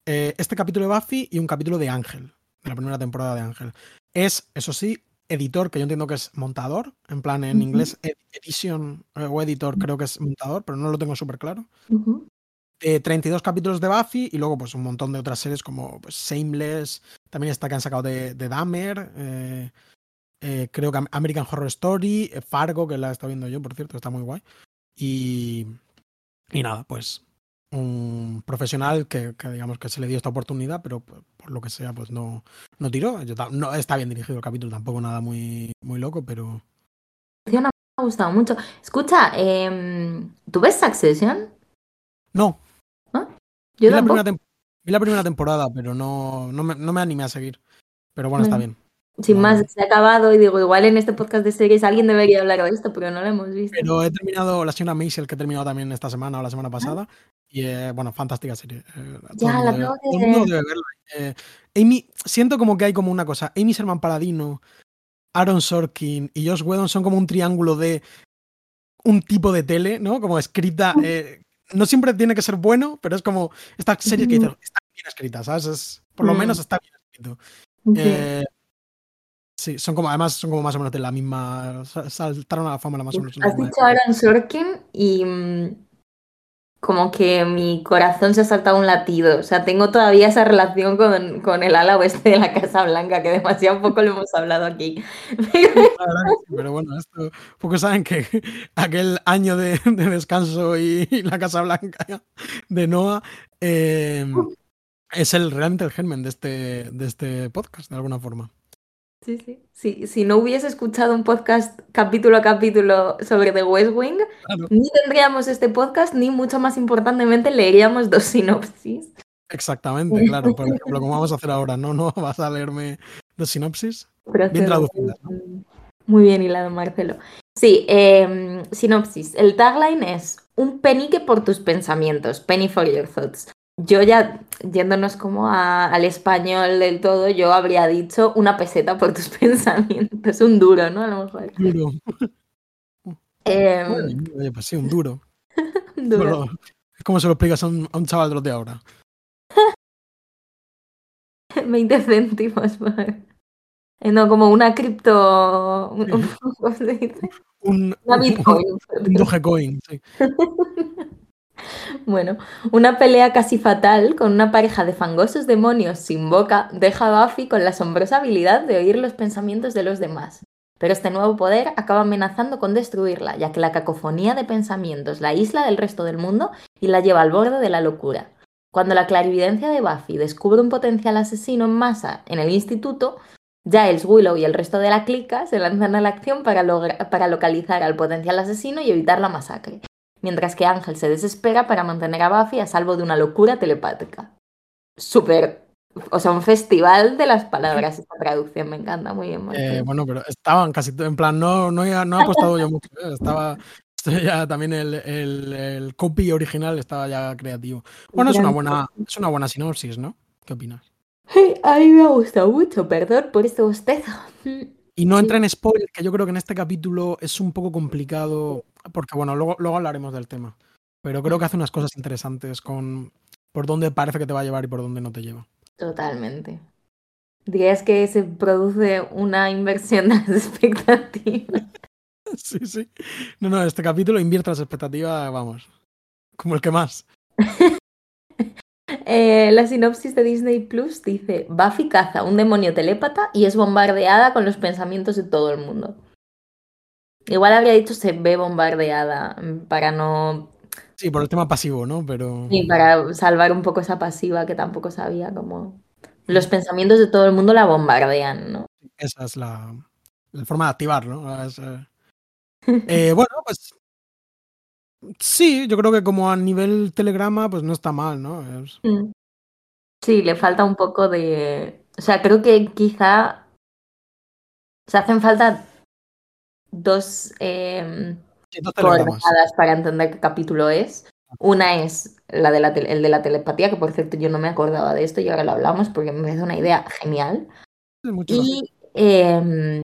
Eh, este capítulo de Buffy y un capítulo de Ángel, de la primera temporada de Ángel. Es, eso sí, editor, que yo entiendo que es montador, en plan en inglés ed- edition eh, o editor creo que es montador, pero no lo tengo súper claro. Ujú. Eh, 32 capítulos de Buffy y luego pues un montón de otras series como pues, Shameless, también está que han sacado de, de Dahmer, eh, creo que Am- American Horror Story, Fargo, que la he estado viendo yo, por cierto, está muy guay. Y, y nada, pues un profesional que, que digamos que se le dio esta oportunidad, pero por, por lo que sea, pues no, no tiró. Yo no, está bien dirigido el capítulo, tampoco nada muy, muy loco, pero Me ha gustado mucho. Escucha, em, ¿tú ves Succession? no. Yo Vi la, primera vi la primera temporada, pero no, no, me, no me animé a seguir. Pero bueno, está Bueno. bien. Sin más, se ha acabado y digo, igual en este podcast de series alguien debería hablar de esto, pero no lo hemos visto. Pero he terminado la señora Maisel, que he terminado también esta semana o la semana pasada. Y eh, bueno, fantástica serie. Eh, ya, la tengo que ver. debe verla. Eh, Amy, siento como que hay como una cosa. Amy Sherman Paladino, Aaron Sorkin y Josh Whedon son como un triángulo de un tipo de tele, ¿no? Como escrita. no siempre tiene que ser bueno, pero es como esta serie que está bien escrita, ¿sabes? por lo menos está bien escrito. Sí, son como, además son como más o menos de la misma. Saltaron a la fama la más o menos. Has dicho Aaron Sorkin y mm, como que mi corazón se ha saltado un latido. O sea, tengo todavía esa relación con, con el ala oeste de la Casa Blanca, que demasiado poco lo hemos hablado aquí. Pero bueno, esto, pocos saben que aquel año de, descanso y, la Casa Blanca de Noah eh, es el realmente el germen de este, de este podcast, de alguna forma. Sí, sí. sí. Si no hubiese escuchado un podcast capítulo a capítulo sobre The West Wing, ni tendríamos este podcast, ni mucho más importantemente leeríamos dos sinopsis. Exactamente, claro. Por ejemplo, como vamos a hacer ahora, ¿no? ¿No vas a leerme dos sinopsis? bien traducidas. Muy bien hilado, Marcelo. Sí, em, sinopsis. El tagline es un penique por tus pensamientos, penny for your thoughts yo ya yéndonos como al español del todo, yo habría dicho una peseta por tus pensamientos, un duro, ¿no? A lo mejor. Duro. Eh, pues sí, un duro. duro. es como se lo explicas a un, a un chaval de los de ahora. 20 céntimos por... Eh, no, como una cripto... ¿Cómo se dice? Un, una Bitcoin. Un Dogecoin, sí. Bueno, una pelea casi fatal con una pareja de fangosos demonios sin boca deja a Buffy con la asombrosa habilidad de oír los pensamientos de los demás. Pero este nuevo poder acaba amenazando con destruirla, ya que la cacofonía de pensamientos la isla del resto del mundo y la lleva al borde de la locura. Cuando la clarividencia de Buffy descubre un potencial asesino en masa en el instituto, Giles, Willow y el resto de la clica se lanzan a la acción para, para localizar al potencial asesino y evitar la masacre mientras que Ángel se desespera para mantener a Buffy a salvo de una locura telepática. Súper, o sea, un festival de las palabras esta traducción, me encanta, muy bien. Eh, bueno, pero estaban casi, en plan, no, no, he, no apostado yo mucho, ¿eh? estaba... Ya también el, el, copy original estaba ya creativo. Bueno, es una buena, es una buena sinopsis, ¿no? ¿Qué opinas? A mí me ha gustado mucho, perdón por este bostezo. Y no entra en spoiler, que yo creo que en este capítulo es un poco complicado, porque bueno, luego, luego hablaremos del tema. Pero creo que hace unas cosas interesantes con por dónde parece que te va a llevar y por dónde no te lleva. Totalmente. Dirías que se produce una inversión de las expectativas. Sí, sí. No, no, este capítulo invierte las expectativas, vamos, como el que más. Eh, la sinopsis de Disney Plus dice: Buffy caza un demonio telépata y es bombardeada con los pensamientos de todo el mundo. Igual habría dicho se ve bombardeada mm, para no. Sí, por el tema pasivo, ¿no? Pero. Sí, para salvar un poco esa pasiva que tampoco sabía como. Los pensamientos de todo el mundo la bombardean, ¿no? Esa es la, forma de activar, ¿no? Eh, bueno, pues Sí, yo creo que como a nivel telegrama, pues no está mal, ¿no? Mm. Sí, le falta un poco de. O sea, creo que quizá. Se hacen falta dos, eh, coordenadas para entender qué capítulo es. Una es la de el de la telepatía, que por cierto yo no me acordaba de esto y ahora lo hablamos porque me parece una idea genial. y, em,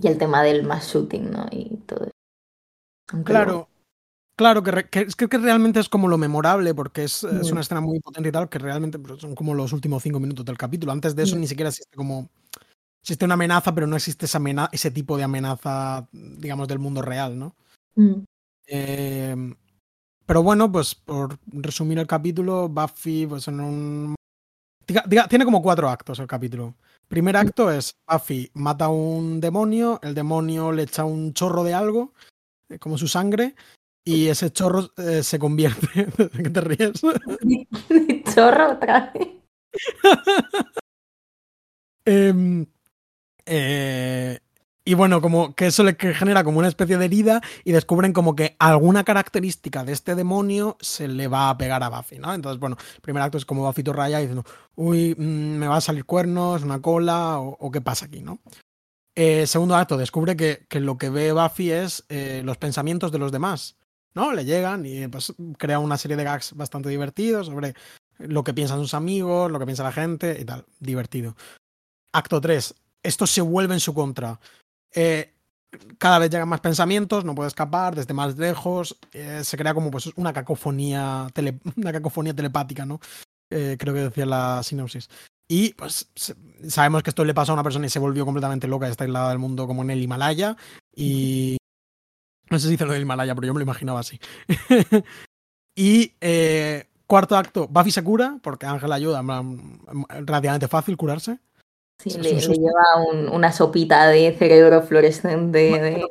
y el tema del mass shooting, ¿no? Y todo eso. claro, Claro, que, que, es que, realmente es como lo memorable, porque es, es, una escena muy potente y tal, que realmente pues, son como los últimos cinco minutos del capítulo. Antes de eso ni siquiera existe como... Existe una amenaza, pero no existe esa ese tipo de amenaza, digamos, del mundo real, ¿no? Mm. Eh, pero bueno, pues por resumir el capítulo, Buffy, pues en un... tiene como cuatro actos el capítulo. Primer acto es Buffy mata a un demonio, el demonio le echa un chorro de algo, eh, como su sangre, y ese chorro eh, se convierte. ¿De qué te ríes? chorro otra vez. Em, eh, Y bueno, como que eso le genera como una especie de herida y descubren como que alguna característica de este demonio se le va a pegar a Buffy, ¿no? Entonces, bueno, el primer acto es como Buffy Raya diciendo, uy, mm, me va a salir cuernos, una cola, o, qué pasa aquí, ¿no? Eh, segundo acto, descubre que, lo que ve Buffy es eh, los pensamientos de los demás, ¿no? Le llegan y pues crea una serie de gags bastante divertidos sobre lo que piensan sus amigos, lo que piensa la gente y tal, divertido. Acto 3, esto se vuelve en su contra eh, cada vez llegan más pensamientos, no puede escapar desde más lejos, eh, se crea como pues una cacofonía, una cacofonía telepática, ¿no? Eh, creo que decía la sinopsis. Y pues sabemos que esto le pasó a una persona y se volvió completamente loca de esta aislada del mundo como en el Himalaya. Y no sé si dice lo del Himalaya, pero yo me lo imaginaba así. y cuarto acto, Buffy se cura, porque Ángel ayuda, relativamente fácil curarse. Sí, le, lleva una sopita de cerebro fluorescente de,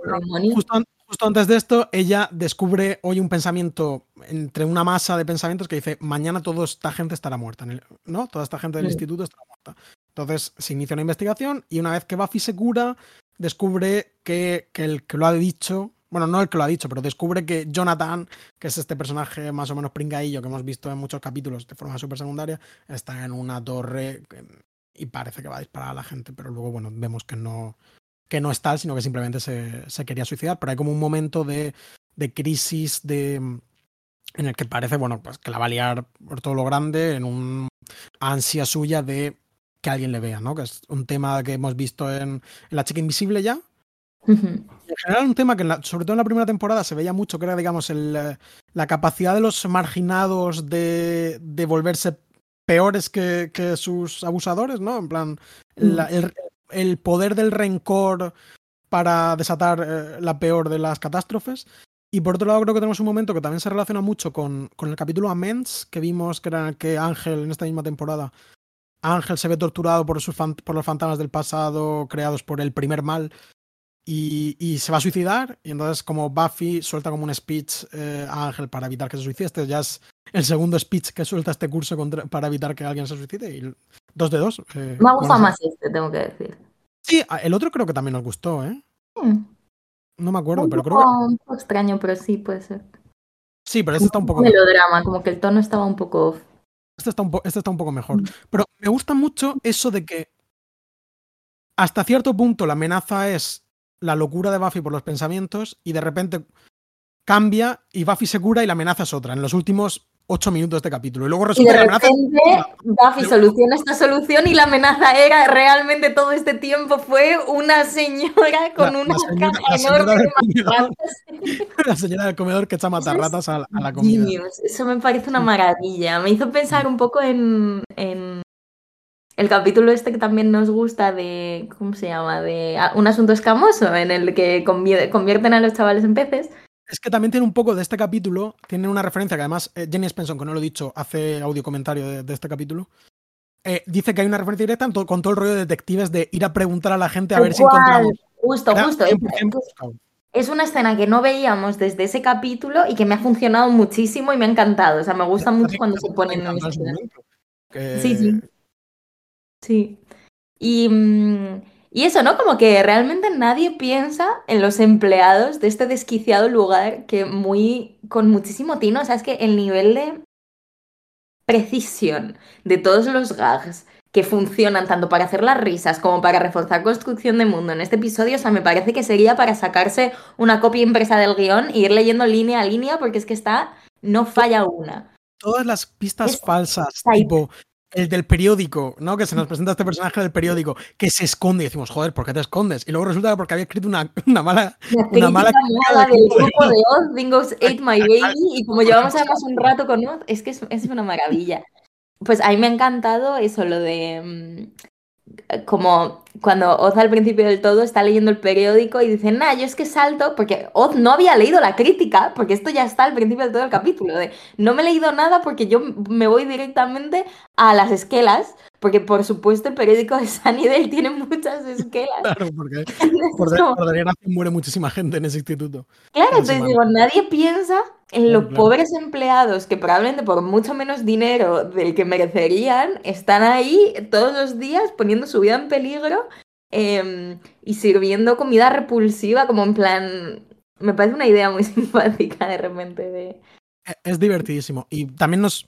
justo, justo, antes de esto, ella descubre hoy un pensamiento entre una masa de pensamientos que dice: Mañana toda esta gente estará muerta, ¿no? Toda esta gente del instituto estará muerta. Entonces se inicia una investigación y una vez que Buffy se cura, descubre que, que el que lo ha dicho bueno, no el que lo ha dicho, pero descubre que Jonathan, que es este personaje más o menos pringaillo que hemos visto en muchos capítulos de forma súper secundaria, está en una torre y parece que va a disparar a la gente, pero luego, bueno, vemos que no, que no es tal, sino que simplemente se, se quería suicidar. Pero hay como un momento de, de crisis de, en el que parece, bueno, pues que la va a liar por todo lo grande, en un ansia suya de que alguien le vea, ¿no? Que es un tema que hemos visto en, La Chica Invisible ya. En general, un tema que sobre todo en la primera temporada se veía mucho, que era, digamos, el, la capacidad de los marginados de, de volverse peores que, sus abusadores, ¿no? En plan, mm. el, poder del rencor para desatar eh, la peor de las catástrofes. Y por otro lado, creo que tenemos un momento que también se relaciona mucho con, con el capítulo Amends, que vimos que era el que Ángel, en esta misma temporada, Ángel se ve torturado por, sus por los fantasmas del pasado creados por el primer mal y, se va a suicidar. Y entonces, como Buffy suelta como un speech eh, a Ángel para evitar que se suicide, este ya es el segundo speech que suelta este curso para evitar que alguien se suicide. Y dos de dos. Eh, Me ha gustado más este, tengo que decir. Sí, el otro creo que también nos gustó, ¿eh? Hmm. No me acuerdo, pero creo que. Un poco extraño, pero sí puede ser. Sí, pero este está un poco. Melodrama, como que el tono estaba un poco Este está un, este está un poco mejor. Hmm. Pero me gusta mucho eso de que hasta cierto punto la amenaza es la locura de Buffy por los pensamientos y de repente cambia y Buffy se cura y la amenaza es otra en los últimos ocho minutos de este capítulo. Y luego resulta que la amenaza. Buffy soluciona esta solución y la amenaza era realmente todo este tiempo fue una señora con una caja enorme de La señora del comedor que echa matarratas a, a, la comida. eso me parece una maravilla. Me hizo pensar un poco en el capítulo este que también nos gusta de, ¿cómo se llama? De ah, un asunto escamoso en el que convierten a los chavales en peces. Es que también tiene un poco de este capítulo, tiene una referencia que además eh, Jenny Spencer, que no lo he dicho, hace audio comentario de, este capítulo. Eh, dice que hay una referencia directa con todo el rollo de detectives de ir a preguntar a la gente a ver si encontramos. Justo, justo. Es una escena que no veíamos desde ese capítulo y que me ha funcionado muchísimo y me ha encantado. O sea, me gusta mucho cuando se ponen en este Sí, sí. Sí. Y, mm, y eso, ¿no? Como que realmente nadie piensa en los empleados de este desquiciado lugar que muy, con muchísimo tino, o sea, es que el nivel de precisión de todos los gags que funcionan tanto para hacer las risas como para reforzar construcción de mundo en este episodio, o sea, me parece que sería para sacarse una copia impresa del guion e ir leyendo línea a línea porque es que está, no falla una. Todas las pistas falsas, tipo el del periódico, ¿no? Que se nos presenta este personaje del periódico que se esconde y decimos, joder, ¿por qué te escondes? Y luego resulta que porque había escrito una, una mala. Una mala del grupo de Oz, Dingo's Ate My Baby, y como llevamos además un rato con Oz, es que es, es, una maravilla. Pues a mí me ha encantado eso, lo de. Mm, como cuando Oz al principio del todo está leyendo el periódico y dice, nah, yo es que salto, porque Oz no había leído la crítica, porque esto ya está al principio del todo el capítulo, de no me he leído nada porque yo me voy directamente a las esquelas, porque por supuesto el periódico de Sunnydale tiene muchas esquelas. Claro, porque por, desgracia muere muchísima gente en ese instituto. Claro, entonces digo, nadie piensa en los pobres empleados que probablemente por mucho menos dinero del que merecerían están ahí todos los días poniendo su vida en peligro em, y sirviendo comida repulsiva, como en plan, me parece una idea muy simpática de repente de... E, es divertidísimo. Y también nos,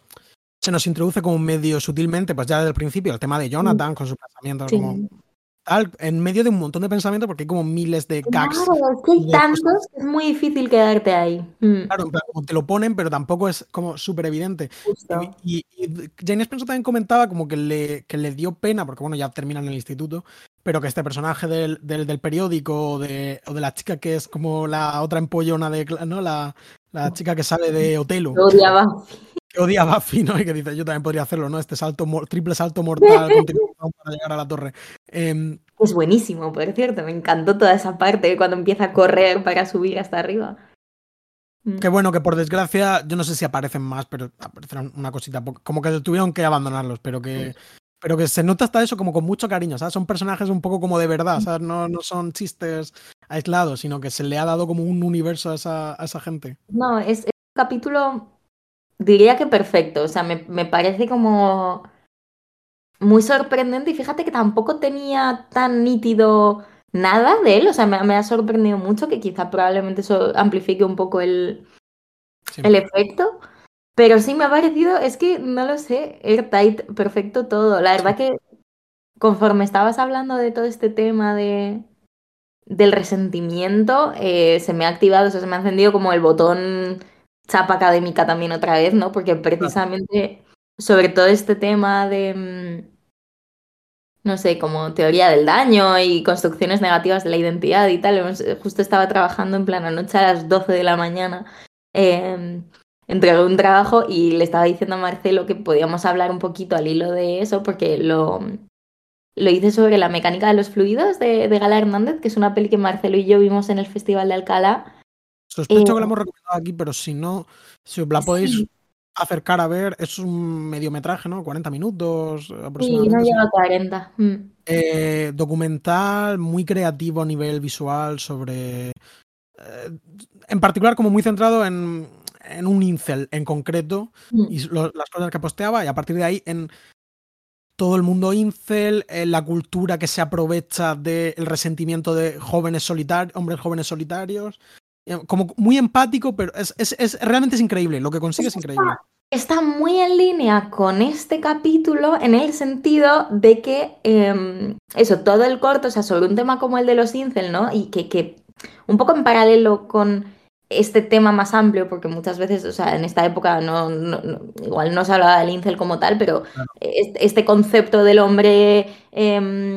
se nos introduce como medio sutilmente, pues ya desde el principio, el tema de Jonathan con sus pensamientos como tal, en medio de un montón de pensamientos, porque hay como miles de gags. Claro, es que hay tantos que es muy difícil quedarte ahí. Mm. Claro, como te lo ponen, pero tampoco es como súper evidente. Y, Jane Spencer también comentaba como que le, que le dio pena, porque bueno, ya terminan el instituto, pero que este personaje del, del, periódico o de, o de, la chica que es como la otra empollona de, ¿no? La, la chica que sale de Otelo. Odiaba. Que odia a Buffy, ¿no? Y que dice, yo también podría hacerlo, ¿no? Este salto, triple salto mortal para llegar a la torre. Em, es buenísimo, por cierto, me encantó toda esa parte cuando empieza a correr para subir hasta arriba. Mm. Qué bueno que por desgracia, yo no sé si aparecen más, pero aparecerán una cosita, como que tuvieron que abandonarlos, pero que, pero que se nota hasta eso como con mucho cariño, ¿sabes? Son personajes un poco como de verdad, ¿sabes? No, no son chistes aislados, sino que se le ha dado como un universo a esa, a esa gente. No, es, es, un capítulo, diría que perfecto, o sea, me, me parece como muy sorprendente y fíjate que tampoco tenía tan nítido nada de él, o sea, me, me ha sorprendido mucho que quizá probablemente eso amplifique un poco el, el efecto. Pero sí me ha parecido, es que no lo sé, airtight, perfecto todo. La verdad que conforme estabas hablando de todo este tema de, del resentimiento, eh, se me ha activado, o sea, se me ha encendido como el botón chapa académica también otra vez, ¿no? Porque precisamente sobre todo este tema de, mm, no sé, como teoría del daño y construcciones negativas de la identidad y tal, justo estaba trabajando en plan anoche a las 12 de la mañana. Eh, entregué un trabajo y le estaba diciendo a Marcelo que podíamos hablar un poquito al hilo de eso porque lo, lo hice sobre la mecánica de los fluidos de, de Gala Hernández, que es una peli que Marcelo y yo vimos en el Festival de Alcalá. Sospecho que la eh, hemos recomendado aquí, pero si no, si os la podéis acercar a ver, es un mediometraje, ¿no? 40 minutos aproximadamente. Sí, no llega a 40. Mm. Eh, documental, muy creativo a nivel visual sobre... Eh, en particular como muy centrado en, en un incel en concreto mm. y las cosas que posteaba y a partir de ahí en todo el mundo incel, en la cultura que se aprovecha del resentimiento de jóvenes solitarios, hombres jóvenes solitarios, eh, como muy empático, pero es, es, realmente es increíble, lo que consigue es increíble. Está muy en línea con este capítulo en el sentido de que em, eso, todo el corto, o sea, sobre un tema como el de los incel, ¿no? Y que, que un poco en paralelo con este tema más amplio, porque muchas veces, o sea, en esta época no, igual no se hablaba del incel como tal, pero este, concepto del hombre em,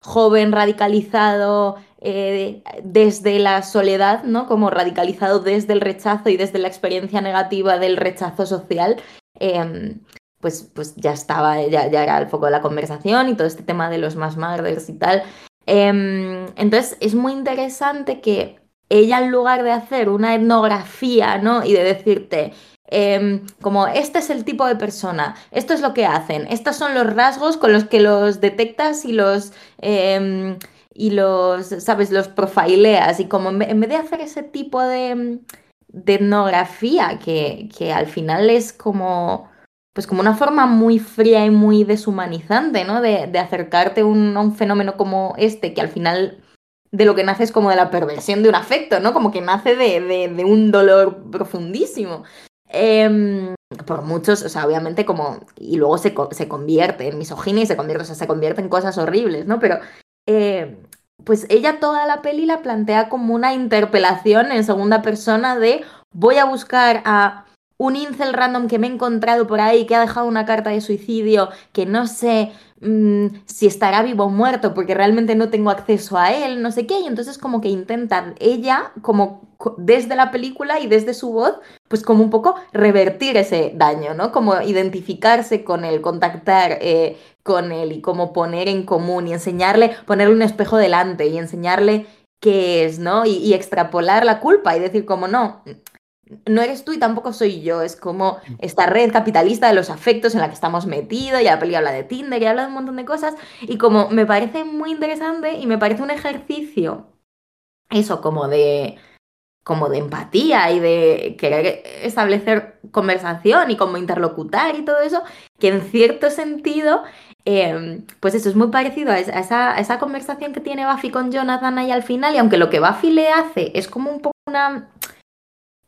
joven, radicalizado eh, desde la soledad, ¿no? Como radicalizado desde el rechazo y desde la experiencia negativa del rechazo social, em, pues, pues ya estaba, ya, ya, era el foco de la conversación y todo este tema de los más murders y tal. Em, entonces es muy interesante que ella en lugar de hacer una etnografía, ¿no? Y de decirte, em, como este es el tipo de persona, esto es lo que hacen, estos son los rasgos con los que los detectas y los... y los, ¿sabes? Los profileas y como en vez de hacer ese tipo de, de etnografía que, que al final es como pues como una forma muy fría y muy deshumanizante, ¿no? De, de acercarte a un fenómeno como este, que al final de lo que nace es como de la perversión de un afecto, ¿no? Como que nace de, un dolor profundísimo. Em, por muchos, o sea, obviamente como... Y luego se, se convierte en misoginia y se convierte, o sea, se convierte en cosas horribles, ¿no? Pero... Eh, pues ella toda la peli la plantea como una interpelación en segunda persona de voy a buscar a un incel random que me he encontrado por ahí, que ha dejado una carta de suicidio, que no sé mm, si estará vivo o muerto, porque realmente no tengo acceso a él, no sé qué, y entonces como que intenta ella, como desde la película y desde su voz, pues como un poco revertir ese daño, ¿no? Como identificarse con él, contactar eh, con él y como poner en común y enseñarle, ponerle un espejo delante y enseñarle qué es, ¿no? Y, y extrapolar la culpa y decir como no, no eres tú y tampoco soy yo. Es como esta red capitalista de los afectos en la que estamos metidos. Y la peli habla de Tinder y habla de un montón de cosas. Y como me parece muy interesante y me parece un ejercicio, eso como de, como de empatía y de querer establecer conversación y como interlocutar y todo eso, que en cierto sentido, em, pues eso es muy parecido a esa, esa, conversación que tiene Buffy con Jonathan ahí al final, y aunque lo que Buffy le hace es como un poco una...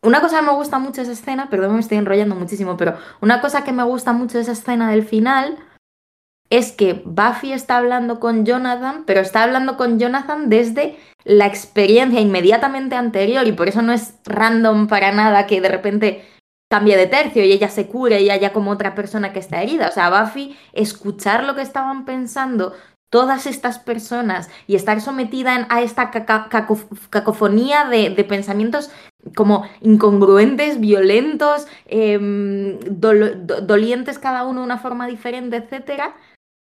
Una cosa que me gusta mucho de esa escena, perdón, me estoy enrollando muchísimo, pero una cosa que me gusta mucho esa escena del final es que Buffy está hablando con Jonathan, pero está hablando con Jonathan desde la experiencia inmediatamente anterior y por eso no es random para nada que de repente cambie de tercio y ella se cure y haya como otra persona que está herida. O sea, Buffy, escuchar lo que estaban pensando todas estas personas y estar sometida a esta cacofonía de, pensamientos como incongruentes, violentos, em, dolientes cada uno de una forma diferente, etcétera,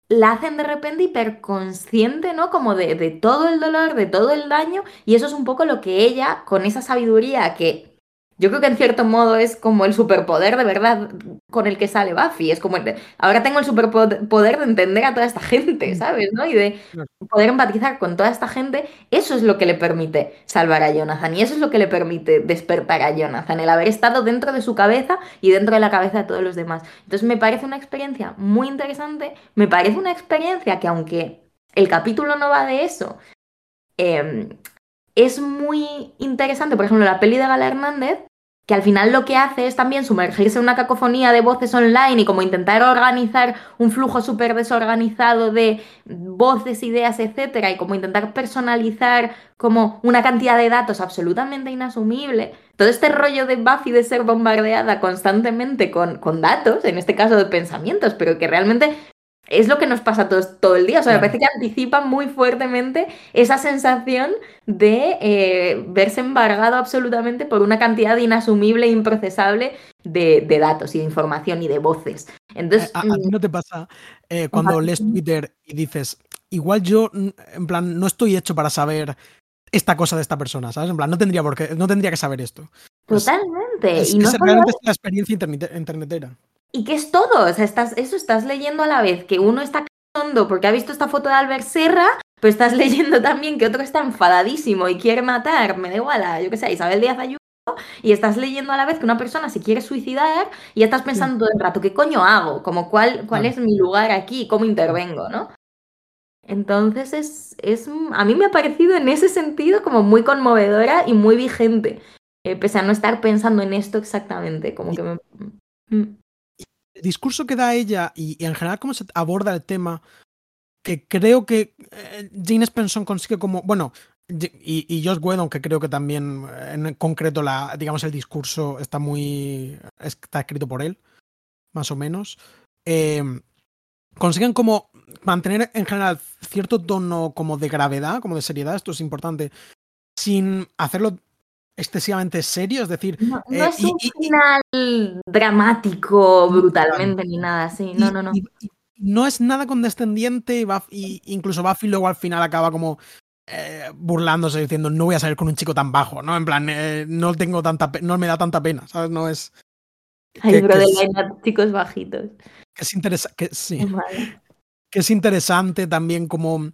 la hacen de repente hiperconsciente, ¿no? Como de, de, todo el dolor, de todo el daño, y eso es un poco lo que ella, con esa sabiduría que yo creo que en cierto modo es como el superpoder de verdad con el que sale Buffy. Es como, ahora tengo el superpoder de entender a toda esta gente, mm. ¿sabes? ¿no? Y de poder empatizar con toda esta gente. Eso es lo que le permite salvar a Jonathan. Y eso es lo que le permite despertar a Jonathan. El haber estado dentro de su cabeza y dentro de la cabeza de todos los demás. Entonces me parece una experiencia muy interesante. Me parece una experiencia que aunque el capítulo no va de eso, em, es muy interesante, por ejemplo, la peli de Gala Hernández, que al final lo que hace es también sumergirse en una cacofonía de voces online y como intentar organizar un flujo súper desorganizado de voces, ideas, etcétera, y como intentar personalizar como una cantidad de datos absolutamente inasumible. Todo este rollo de Buffy de ser bombardeada constantemente con, con datos, en este caso de pensamientos, pero que realmente es lo que nos pasa todo el día. O sea, me parece que anticipa muy fuertemente esa sensación de eh, verse embargado absolutamente por una cantidad inasumible e improcesable de, datos y de información y de voces. Entonces, a, ti mm, no te pasa eh, cuando lees Twitter y dices, igual yo, mm, en plan, no estoy hecho para saber esta cosa de esta persona, ¿sabes? En plan, no tendría, por qué, no tendría que saber esto. Totalmente. y no realmente es la experiencia internetera. ¿Y qué es todo? O sea, estás, eso estás leyendo a la vez que uno está cagando porque ha visto esta foto de Albert Serra, pero estás leyendo también que otro está enfadadísimo y quiere matar, me da igual, a, yo qué sé, Isabel Díaz Ayuso, y estás leyendo a la vez que una persona se quiere suicidar y estás pensando todo el rato, ¿qué coño hago? Como cuál, cuál es mi lugar aquí, cómo intervengo, ¿no? Entonces es, es, a mí me ha parecido en ese sentido como muy conmovedora y muy vigente, eh, pese a no estar pensando en esto exactamente, como que me... Discurso que da ella y, en general cómo se aborda el tema, que creo que eh, Jane Spencer consigue como, bueno, y, y, Josh Whedon, que creo que también en concreto la, digamos, el discurso está muy, está escrito por él, más o menos, eh, consiguen como mantener en general cierto tono como de gravedad, como de seriedad, esto es importante, sin hacerlo excesivamente serio, es decir... No, eh, es un final dramático brutalmente ni nada así, no, no, no. no es nada condescendiente y, incluso Buffy luego al final acaba como eh, burlándose diciendo no voy a salir con un chico tan bajo, ¿no? En plan, eh, no tengo tanta no me da tanta pena, ¿sabes? No es... Ay, bro, de chicos bajitos. Que es, interesante sí, que es interesante también como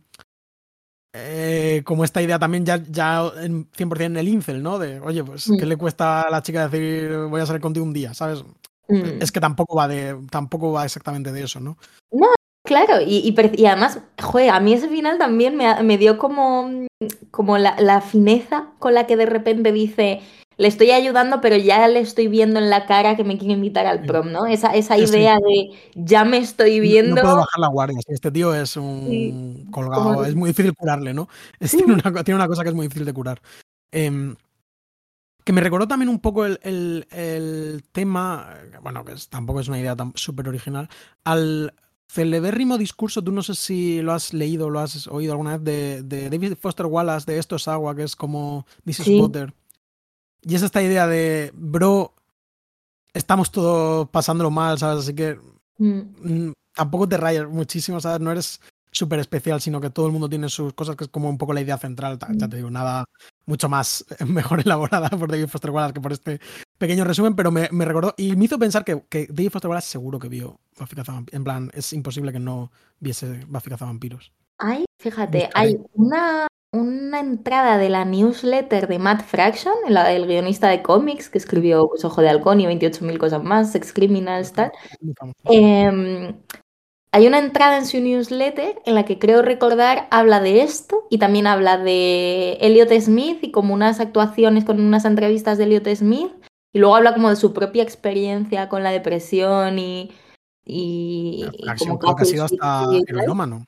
eh, como esta idea también ya, ya en 100% en el incel, ¿no? De, oye, pues, ¿qué mm. le cuesta a la chica decir voy a salir contigo un día, ¿sabes? Mm. Es que tampoco va de, tampoco va exactamente de eso, ¿no? No, claro, y, y, además, joder, a mí ese final también me, me dio como, como la, la, fineza con la que de repente dice, le estoy ayudando, pero ya le estoy viendo en la cara que me quiere invitar al prom, ¿no? Esa, esa idea de ya me estoy viendo. No, puedo bajar la guardia. Este tío es un colgado. Es muy difícil curarle, ¿no? tiene, una, tiene, una, cosa que es muy difícil de curar. Em, que me recordó también un poco el, el, tema, bueno, que tampoco es una idea tan súper original, al celebérrimo discurso, tú no sé si lo has leído o lo has oído alguna vez, de, de, David Foster Wallace, de Esto es agua, que es como This is Water y es esta idea de, bro, estamos todos pasándolo mal, ¿sabes? Así que mm. Mm, tampoco te rayas muchísimo, ¿sabes? No eres súper especial, sino que todo el mundo tiene sus cosas, que es como un poco la idea central. Ya te digo, nada mucho más mejor elaborada por David Foster Wallace que por este pequeño resumen, pero me, recordó y me hizo pensar que, que, David Foster Wallace seguro que vio Buffy En plan, es imposible que no viese Buffy Cazavampiros. Ay, fíjate, hay una una entrada de la newsletter de Matt Fraction, la, el guionista de cómics que escribió pues, Ojo de Halcón y 28.000 cosas más, Sex Criminals, tal. Eh, hay una entrada en su newsletter en la que creo recordar habla de esto y también habla de Elliot Smith y como unas actuaciones con unas entrevistas de Elliot Smith y luego habla como de su propia experiencia con la depresión y... y, como que ha sido hasta melómano.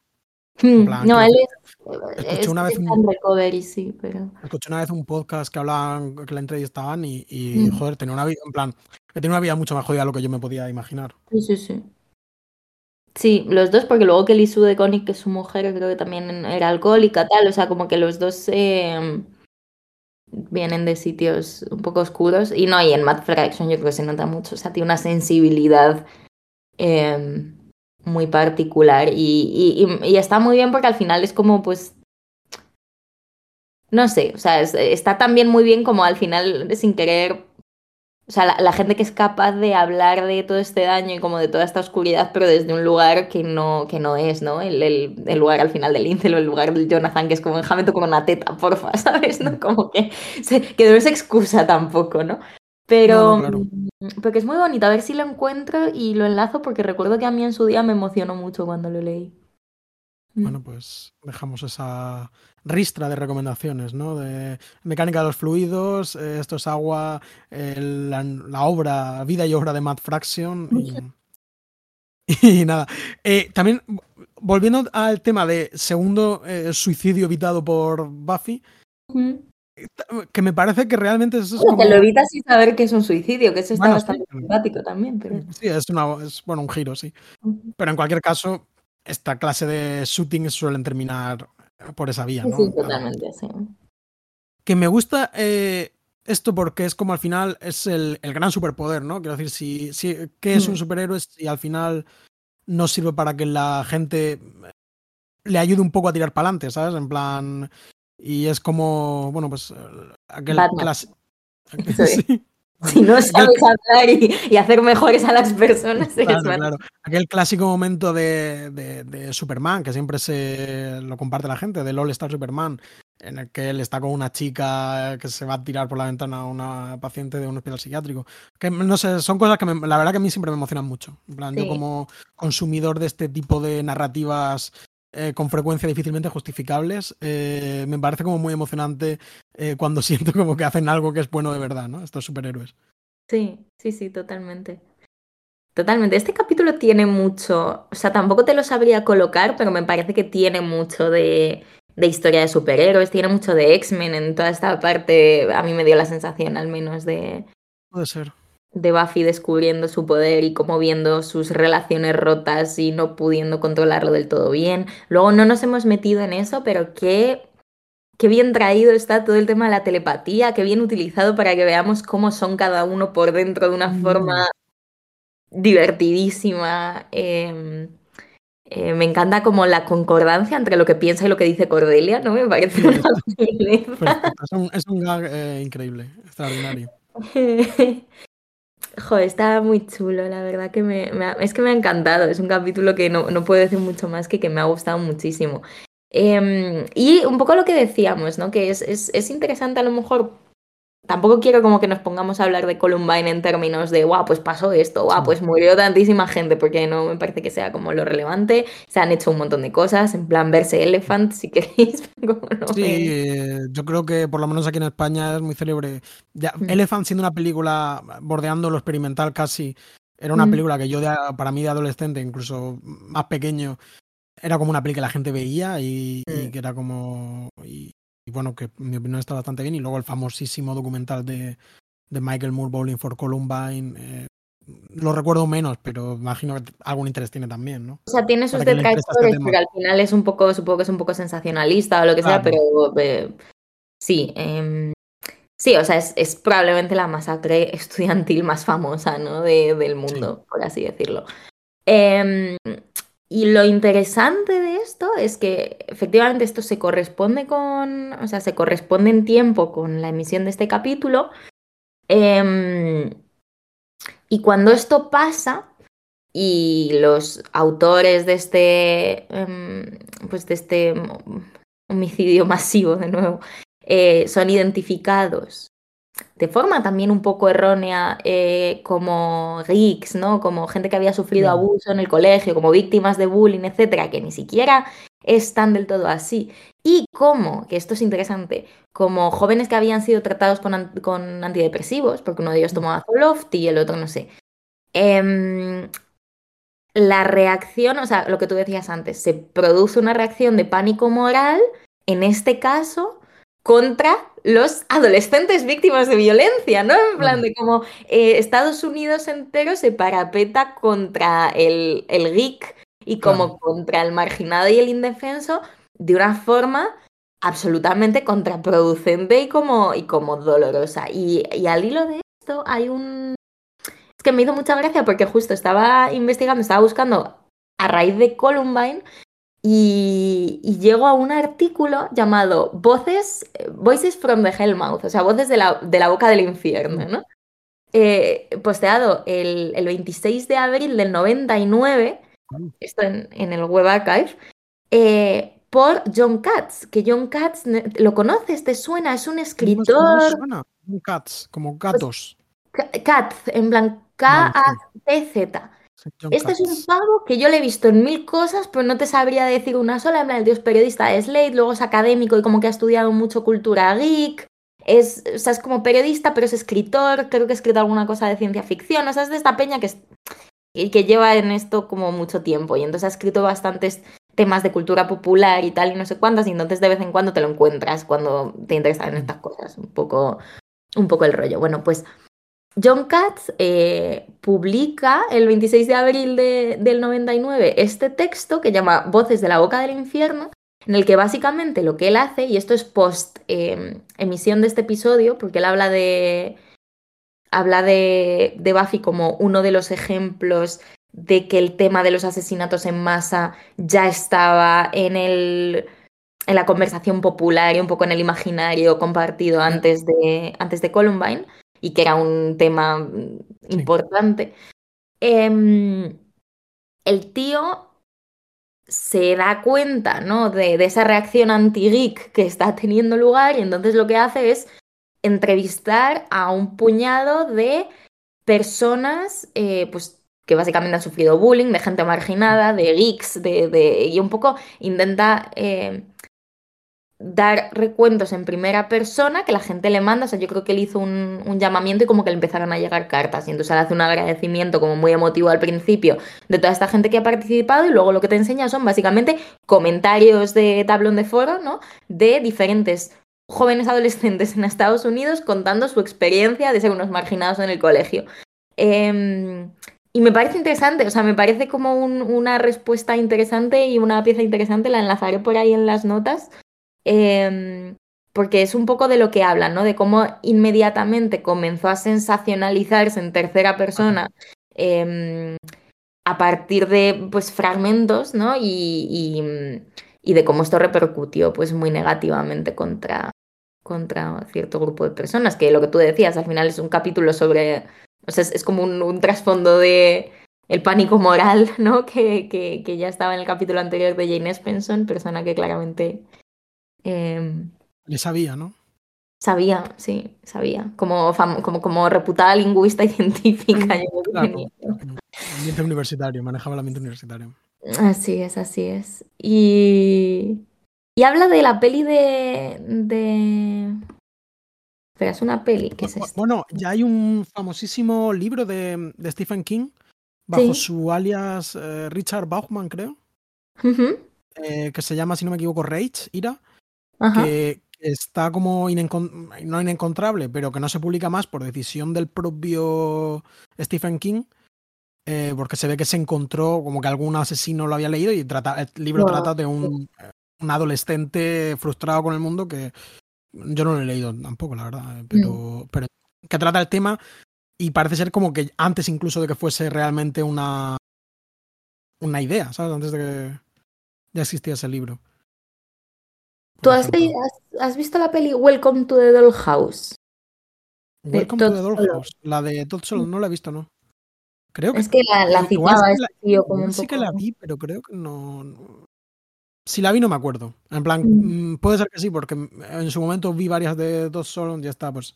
Hmm, no, él es, escuché una vez un, recovery, sí, pero... Escuché una vez un podcast que hablaban, que la entrevistaban y, y hmm. joder, tenía una vida, en plan, que tenía una vida mucho más jodida de lo que yo me podía imaginar. Sí, sí, sí. Sí, los dos, porque luego Kelly Sue de Connick, que es su mujer, creo que también era alcohólica, tal, o sea, como que los dos eh, vienen de sitios un poco oscuros. Y no, y en Matt Fraction yo creo que se nota mucho, o sea, tiene una sensibilidad eh, muy particular y, está muy bien porque al final es como, pues, no sé, o sea, está también muy bien como al final, sin querer o sea, la, gente que es capaz de hablar de todo este daño y como de toda esta oscuridad, pero desde un lugar que no, que no es, ¿no? El, el, lugar al final del Incel o el lugar del Jonathan, que es como, déjame con una teta, porfa, ¿sabes? ¿No? Como que, que no es excusa tampoco, ¿no? Pero, porque es muy bonito, a ver si lo encuentro y lo enlazo porque recuerdo que a mí en su día me emocionó mucho cuando lo leí. Mm. Bueno, pues dejamos esa ristra de recomendaciones, ¿no? De mecánica de los fluidos, eh, esto es agua, la, obra, vida y obra de Matt Fraction. Y, nada. Eh, también, volviendo al tema de segundo eh, suicidio evitado por Buffy, que me parece que realmente eso es como... Que lo evitas sin saber que es un suicidio, que eso está bastante simpático también. Pero... Sí, es, una, es bueno, un giro, sí. Pero en cualquier caso, esta clase de shootings suelen terminar por esa vía, ¿no? Sí, totalmente, sí. Que me gusta eh, esto porque es como al final es el, el gran superpoder, ¿no? Quiero decir, si, si ¿qué es un mm. superhéroe si al final no sirve para que la gente le ayude un poco a tirar para adelante, ¿sabes? En plan. Y es como, bueno, pues aquel sí. Si no sabes hablar y, hacer mejores a las personas. Claro, Aquel clásico momento de, de, Superman, que siempre se lo comparte la gente, del All Star Superman, en el que él está con una chica que se va a tirar por la ventana a una paciente de un hospital psiquiátrico. Que no sé, son cosas que la verdad que a mí siempre me emocionan mucho. En plan, yo como consumidor de este tipo de narrativas eh, con frecuencia difícilmente justificables, eh, me parece como muy emocionante eh, cuando siento como que hacen algo que es bueno de verdad, ¿no? Estos superhéroes. Sí, sí, sí, totalmente. Totalmente. Este capítulo tiene mucho, o sea, tampoco te lo sabría colocar, pero me parece que tiene mucho de, de historia de superhéroes, tiene mucho de X-Men en toda esta parte, a mí me dio la sensación al menos de... Puede ser de Buffy descubriendo su poder y como viendo sus relaciones rotas y no pudiendo controlarlo del todo bien. Luego no nos hemos metido en eso, pero qué, qué bien traído está todo el tema de la telepatía, qué bien utilizado para que veamos cómo son cada uno por dentro de una mm. forma divertidísima. Em, eh, me encanta como la concordancia entre lo que piensa y lo que dice Cordelia, ¿no? Me parece una es, un, es un gag eh, increíble, extraordinario. Joder, está muy chulo, la verdad que me, es que me ha encantado. Es un capítulo que no, no puedo decir mucho más que que me ha gustado muchísimo. Em, y un poco lo que decíamos, ¿no? Que es, es, es interesante a lo mejor tampoco quiero como que nos pongamos a hablar de Columbine en términos de, guau, pues pasó esto, guau, pues murió tantísima gente, porque no me parece que sea como lo relevante. Se han hecho un montón de cosas, en plan verse Elephant, si queréis. sí, eh, yo creo que por lo menos aquí en España es muy célebre. Ya, mm. Elephant siendo una película bordeando lo experimental casi, era una mm. película que yo para mí de adolescente, incluso más pequeño, era como una película que la gente veía y, y mm. que era como y bueno, que en mi opinión está bastante bien. Y luego el famosísimo documental de, de Michael Moore Bowling for Columbine. Eh, lo recuerdo menos, pero imagino que algún interés tiene también, ¿no? O sea, tiene sus detractores, este porque al final es un poco, supongo que es un poco sensacionalista o lo que sea, pero eh, sí. Eh, sí, o sea, es, es, probablemente la masacre estudiantil más famosa, ¿no? De, del mundo, por así decirlo. Eh, y lo interesante de esto es que efectivamente esto se corresponde con, o sea, se corresponde en tiempo con la emisión de este capítulo. Em, y cuando esto pasa y los autores de este, em, pues de este homicidio masivo de nuevo, eh, son identificados de forma también un poco errónea eh, como geeks, ¿no? Como gente que había sufrido abuso en el colegio, como víctimas de bullying, etcétera, que ni siquiera están del todo así. Y como, que esto es interesante, como jóvenes que habían sido tratados con, antidepresivos, porque uno de ellos tomaba Zoloft y el otro no sé. Em, la reacción, o sea, lo que tú decías antes, se produce una reacción de pánico moral, en este caso, contra los adolescentes víctimas de violencia, ¿no? En plan de como eh, Estados Unidos entero se parapeta contra el, el geek y como contra el marginado y el indefenso de una forma absolutamente contraproducente y como, y como dolorosa. Y, y al hilo de esto hay un... Es que me hizo mucha gracia porque justo estaba investigando, estaba buscando a raíz de Columbine y, llego a un artículo llamado Voces, Voices from the Hellmouth, o sea, voces de la, de la boca del infierno, ¿no? Eh, posteado el, el, 26 de abril del 99, esto en, en el Web Archive, eh, por John Katz, que John Katz, ¿lo conoces? ¿Te suena? Es un escritor... suena? Katz, como pues, gatos. Katz, en plan K-A-T-Z. Este es un pavo que yo le he visto en mil cosas, pero no te sabría decir una sola. el tío es periodista de Slate, luego es académico y como que ha estudiado mucho cultura geek. Es, o sea, es como periodista, pero es escritor. Creo que ha escrito alguna cosa de ciencia ficción. O sea, es de esta peña que, es, que lleva en esto como mucho tiempo. Y entonces ha escrito bastantes temas de cultura popular y tal, y no sé cuántas. Y entonces de vez en cuando te lo encuentras cuando te interesan en estas cosas. Un poco, un poco el rollo. Bueno, pues John Katz eh, publica el 26 de abril del 99 este texto que llama Voces de la Boca del Infierno, en el que básicamente lo que él hace, y esto es post em, emisión de este episodio, porque él habla de, habla de, de Buffy como uno de los ejemplos de que el tema de los asesinatos en masa ya estaba en el en la conversación popular y un poco en el imaginario compartido antes de, antes de Columbine y que era un tema mm, importante. Em, el tío se da cuenta ¿no? de, esa reacción anti-geek que está teniendo lugar y entonces lo que hace es entrevistar a un puñado de personas eh, pues, que básicamente han sufrido bullying, de gente marginada, de geeks, de, y un poco intenta eh, dar recuentos en primera persona que la gente le manda. O sea, yo creo que él hizo un, llamamiento y como que le empezaron a llegar cartas. Y entonces él hace un agradecimiento como muy emotivo al principio de toda esta gente que ha participado y luego lo que te enseña son básicamente comentarios de tablón de foro, ¿no? De diferentes jóvenes adolescentes en Estados Unidos contando su experiencia de ser unos marginados en el colegio. Em, y me parece interesante, o sea, me parece como una respuesta interesante y una pieza interesante, la enlazaré por ahí en las notas. Em, porque es un poco de lo que hablan, ¿no? De cómo inmediatamente comenzó a sensacionalizarse en tercera persona em, a partir de pues, fragmentos, ¿no? Y, y, de cómo esto repercutió pues, muy negativamente contra, contra cierto grupo de personas, que lo que tú decías, al final es un capítulo sobre, o sea, es, como un, trasfondo de el pánico moral, ¿no? Que, que, que ya estaba en el capítulo anterior de Jane Spenson, persona que claramente eh, Le sabía, ¿no? Sabía, sí, sabía. Como, como, como reputada lingüista y científica. ambiente universitario, manejaba el ambiente universitario. Así es, así es. Y, y habla de la peli de... de... Espera, es una peli, ¿qué es esto? Bueno, ya hay un famosísimo libro de, de Stephen King, bajo su alias eh, Richard Bauchman, creo, eh, que se llama, si no me equivoco, Rage, Ira, que está como no inencontrable, pero que no se publica más por decisión del propio Stephen King, eh, porque se ve que se encontró como que algún asesino lo había leído y trata, el libro trata de un, un, adolescente frustrado con el mundo que yo no lo he leído tampoco, la verdad, mm. pero, pero que trata el tema y parece ser como que antes incluso de que fuese realmente una una idea, ¿sabes? Antes de que ya existía ese libro. ¿Tú has, has, visto la peli Welcome to the Dollhouse? Welcome to the Dollhouse. La de Todd Solo, no la he visto, ¿no? Creo que. Es que la, la citaba este tío como un sí que la vi, pero creo que no. Si la vi no me acuerdo. En plan, Mm. mm, puede ser que sí, porque en su momento vi varias de dos solo, ya está, pues.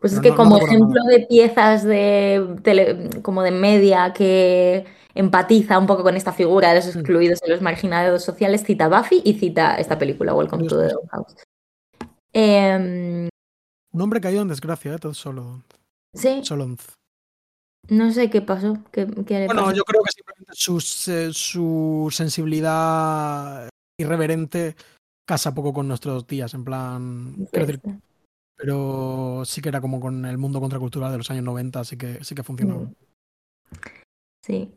Pues es que no- como ejemplo de piezas de tele- como de media que empatiza un poco con esta figura de los Mm. excluidos y los marginados sociales, cita Buffy y cita esta película, Welcome to the. Dollhouse. Em, Un hombre caído en desgracia, ¿eh? Todo solo. sí, Solonz. no sé qué pasó. ¿Qué, Bueno, pasó? yo creo que simplemente eh, su sensibilidad irreverente casa poco con nuestros días, en plan. Quiero decir, pero sí que era como con el mundo contracultural de los años 90, así que sí que funcionaba. Mm. Sí.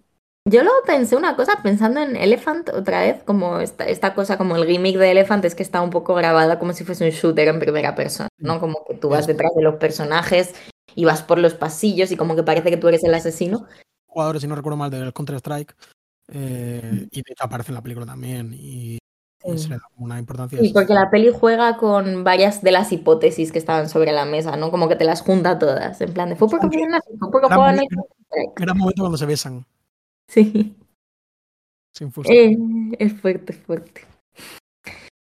Yo luego pensé una cosa, pensando en Elephant otra vez, como esta, esta cosa, como el gimmick de Elephant es que está un poco grabada como si fuese un shooter en primera persona, ¿no? Como que tú vas detrás de los personajes y vas por los pasillos y como que parece que tú eres el asesino. Jugadores, si no recuerdo mal, del Counter-Strike. eh, y de hecho aparece en la película también. Y, y se le da una importancia. Sí, así. porque la peli juega con varias de las hipótesis que estaban sobre la mesa, ¿no? Como que te las junta todas, en plan de fue porque fue porque Era juegan muy- en Counter-Strike". Era un momento cuando se besan. Sí. Sin. Eh, es fuerte, fuerte.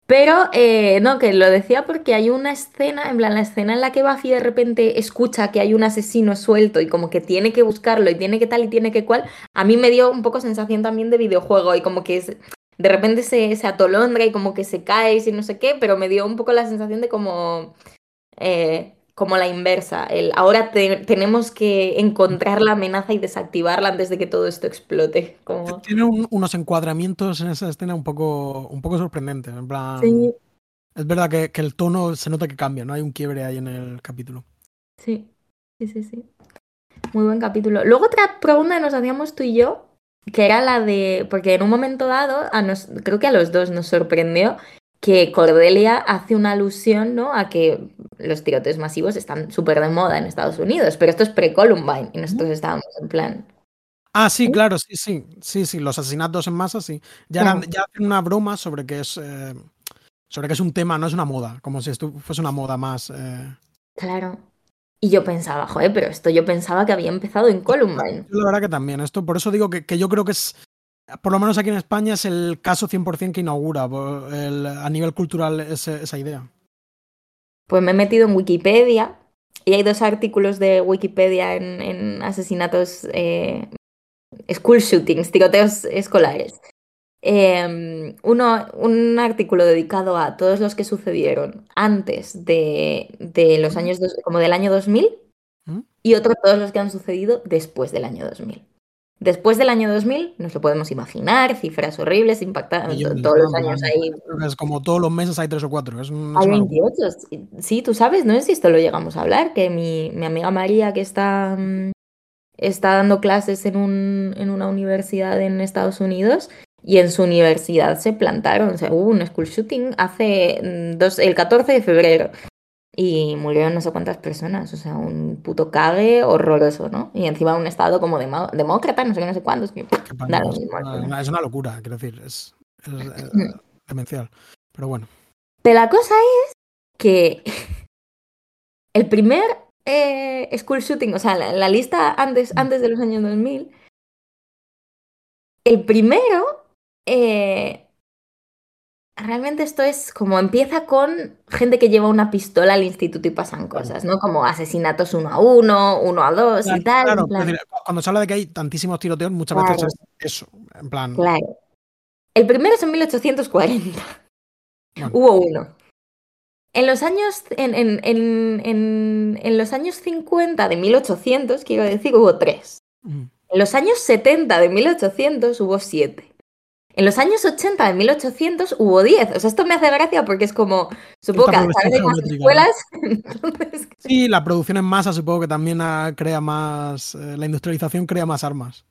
Pero, eh, no, que lo decía porque hay una escena, en plan, la escena en la que Buffy de repente escucha que hay un asesino suelto y como que tiene que buscarlo y tiene que tal y tiene que cual, a mí me dio un poco sensación también de videojuego y como que es- de repente se, se atolondra y como que se cae y no sé qué, pero me dio un poco la sensación de como, eh, como la inversa, el ahora te- tenemos que encontrar la amenaza y desactivarla antes de que todo esto explote. Como... Tiene un- unos encuadramientos en esa escena un poco, un poco sorprendentes. En plan, Sí, es verdad que, que el tono se nota que cambia, ¿no? Hay un quiebre ahí en el capítulo. Sí, sí, sí, sí. Muy buen capítulo. Luego otra pregunta que nos hacíamos tú y yo, que era la de, porque en un momento dado, a nos, creo que a los dos nos sorprendió que Cordelia hace una alusión, ¿no? A que los tiroteos masivos están súper de moda en Estados Unidos, pero esto es pre-Columbine y nosotros estábamos en plan, Ah, sí, ¿Sí? claro, sí, sí. Sí, sí, los asesinatos en masa, sí. Ya, eran- ya hacen una broma sobre que es. eh, sobre que es un tema, no es una moda. Como si esto fuese una moda más. eh. claro. Y yo pensaba, joder, pero esto yo pensaba que había empezado en Columbine. Yo la verdad que también. Esto, por eso digo que, que yo creo que es. Por lo menos aquí en España es el caso 100% que inaugura el- a nivel cultural ese- esa idea. Pues me he metido en Wikipedia y hay dos artículos de Wikipedia en, en asesinatos, eh, school shootings, tiroteos escolares. Eh, uno, un artículo dedicado a todos los que sucedieron antes de, de los años, dos- como del año 2000 ¿Mm? y otro todos los que han sucedido después del año 2000. Después del año 2000, nos lo podemos imaginar, cifras horribles, impactantes, todos los años ahí Es como todos los meses hay tres o cuatro. Es, un- es hay una locura. 28. sí- Sí, tú sabes, no sé si esto lo llegamos a hablar, que mi, mi amiga María, que está, mm, está dando clases en, un, en una universidad en Estados Unidos, y en su universidad se plantaron, o sea, hubo un school shooting hace mm, dos, el 14 de febrero, y murieron no sé cuántas personas, o sea, un puto cague horroroso, ¿no? Y encima un estado como demo- demócrata, no sé qué, no sé cuántos, que Qué da lo pánico, es, una, es locura, quiero decir. Es, es, eh, Mm. demencial. Pero bueno. Pero la cosa es que el primer eh, school shooting, o sea, la, la lista antes, antes de los años 2000, el primero, eh, realmente esto es como empieza con gente que lleva una pistola al instituto y pasan cosas, ¿no? Como asesinatos uno a uno, uno a dos y tal. claro, decir, cuando se habla de que hay tantísimos tiroteos, muchas Claro. veces es eso. En plan, Claro. El primero es en 1840. Bueno. Hubo uno. En los años, en, en- en- en- en los años 50 de 1800, quiero decir, hubo tres. mm, En los años 70 de 1800 hubo siete. En los años 80 de 1800 hubo 10. O sea, esto me hace gracia porque es como, supongo que Esta en más geométrica, escuelas, entonces, Sí, la producción en masa supongo que también crea más. eh, la industrialización crea más armas.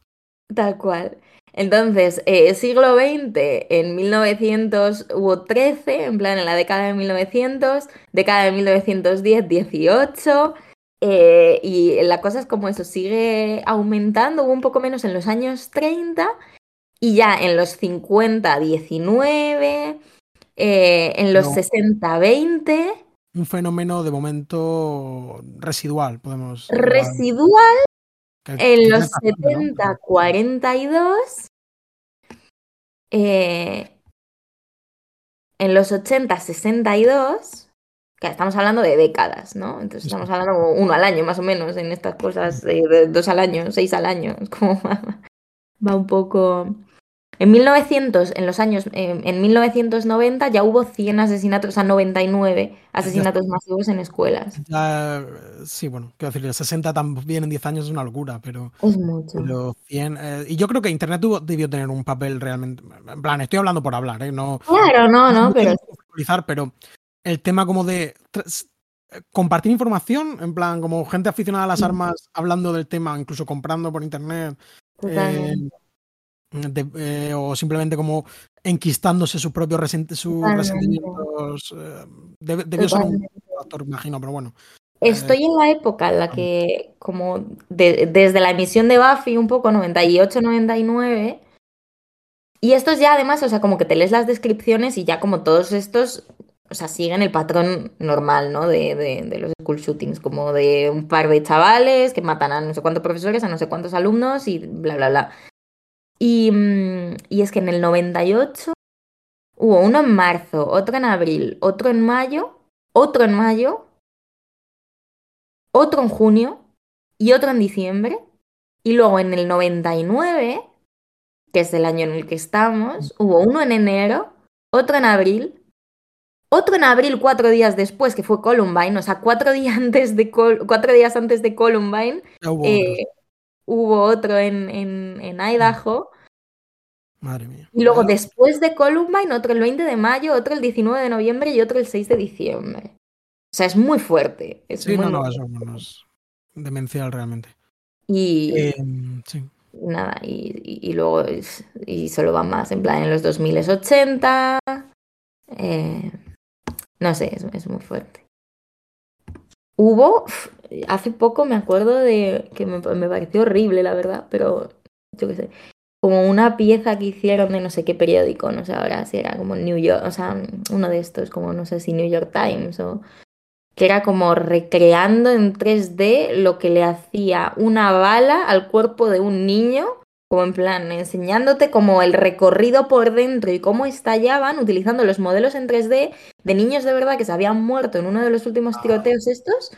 Tal cual. Entonces, eh, siglo XX, en 1900 hubo 13, en plan en la década de 1900, década de 1910, 18, eh, y la cosa es como eso, sigue aumentando, hubo un poco menos en los años 30, y ya en los 50, 19, eh, en los No. 60, 20, Un fenómeno de momento residual, podemos. residual que- En los está pasando, ¿no? 70, 42, eh, en los 80, 62, que estamos hablando de décadas, ¿no? Entonces estamos hablando como uno al año más o menos en estas cosas, de dos al año, seis al año, es como va un poco... En 1900, en los años, eh, en 1990 ya hubo 100 asesinatos, o sea, 99 asesinatos masivos en escuelas. Ya, sí, bueno, quiero decir, 60 también en 10 años es una locura, pero, Es mucho. pero 100... eh, y yo creo que Internet tuvo- debió tener un papel realmente... En plan, estoy hablando por hablar, ¿eh? No, Claro, no, no, pero pero el tema como de eh, compartir información, en plan, como gente aficionada a las armas hablando del tema, incluso comprando por internet, eh, de- eh, o simplemente como enquistándose sus propios resent- sus resentimientos. eh, debe- debió ser un factor, imagino, pero bueno. Estoy en la época en la que, como de- desde la emisión de Buffy, un poco 98-99, y estos ya además, o sea, como que te lees las descripciones y ya como todos estos, o sea, siguen el patrón normal, ¿no? De, de, de los school shootings, como de un par de chavales que matan a no sé cuántos profesores, a no sé cuántos alumnos y bla, bla, bla. Y, mm, y es que en el 98 hubo uno en marzo, otro en abril, otro en mayo, otro en mayo, otro en junio y otro en diciembre. Y luego en el 99, que es el año en el que estamos, hubo uno en enero, otro en abril, otro en abril cuatro días después, que fue Columbine, o sea, cuatro días antes de, Col- cuatro días antes de Columbine, eh. Hubo otro en, en, en Idaho. Madre mía. Y luego después de Columbine, otro el 20 de mayo, otro el 19 de noviembre y otro el 6 de diciembre. O sea, es muy fuerte. Es Sí, muy, no, no, eso es demencial realmente. Y Eh, sí. nada, y, y- y luego es- y solo va más, en plan en los 2080. eh, no sé, es, es muy fuerte. Hubo, hace poco me acuerdo de que me pareció horrible, la verdad, pero yo qué sé, como una pieza que hicieron de no sé qué periódico, no sé ahora si era como New York, o sea, uno de estos, como no sé si New York Times o que era como recreando en 3D lo que le hacía una bala al cuerpo de un niño, como en plan enseñándote como el recorrido por dentro y cómo estallaban utilizando los modelos en 3D de niños de verdad que se habían muerto en uno de los últimos tiroteos estos,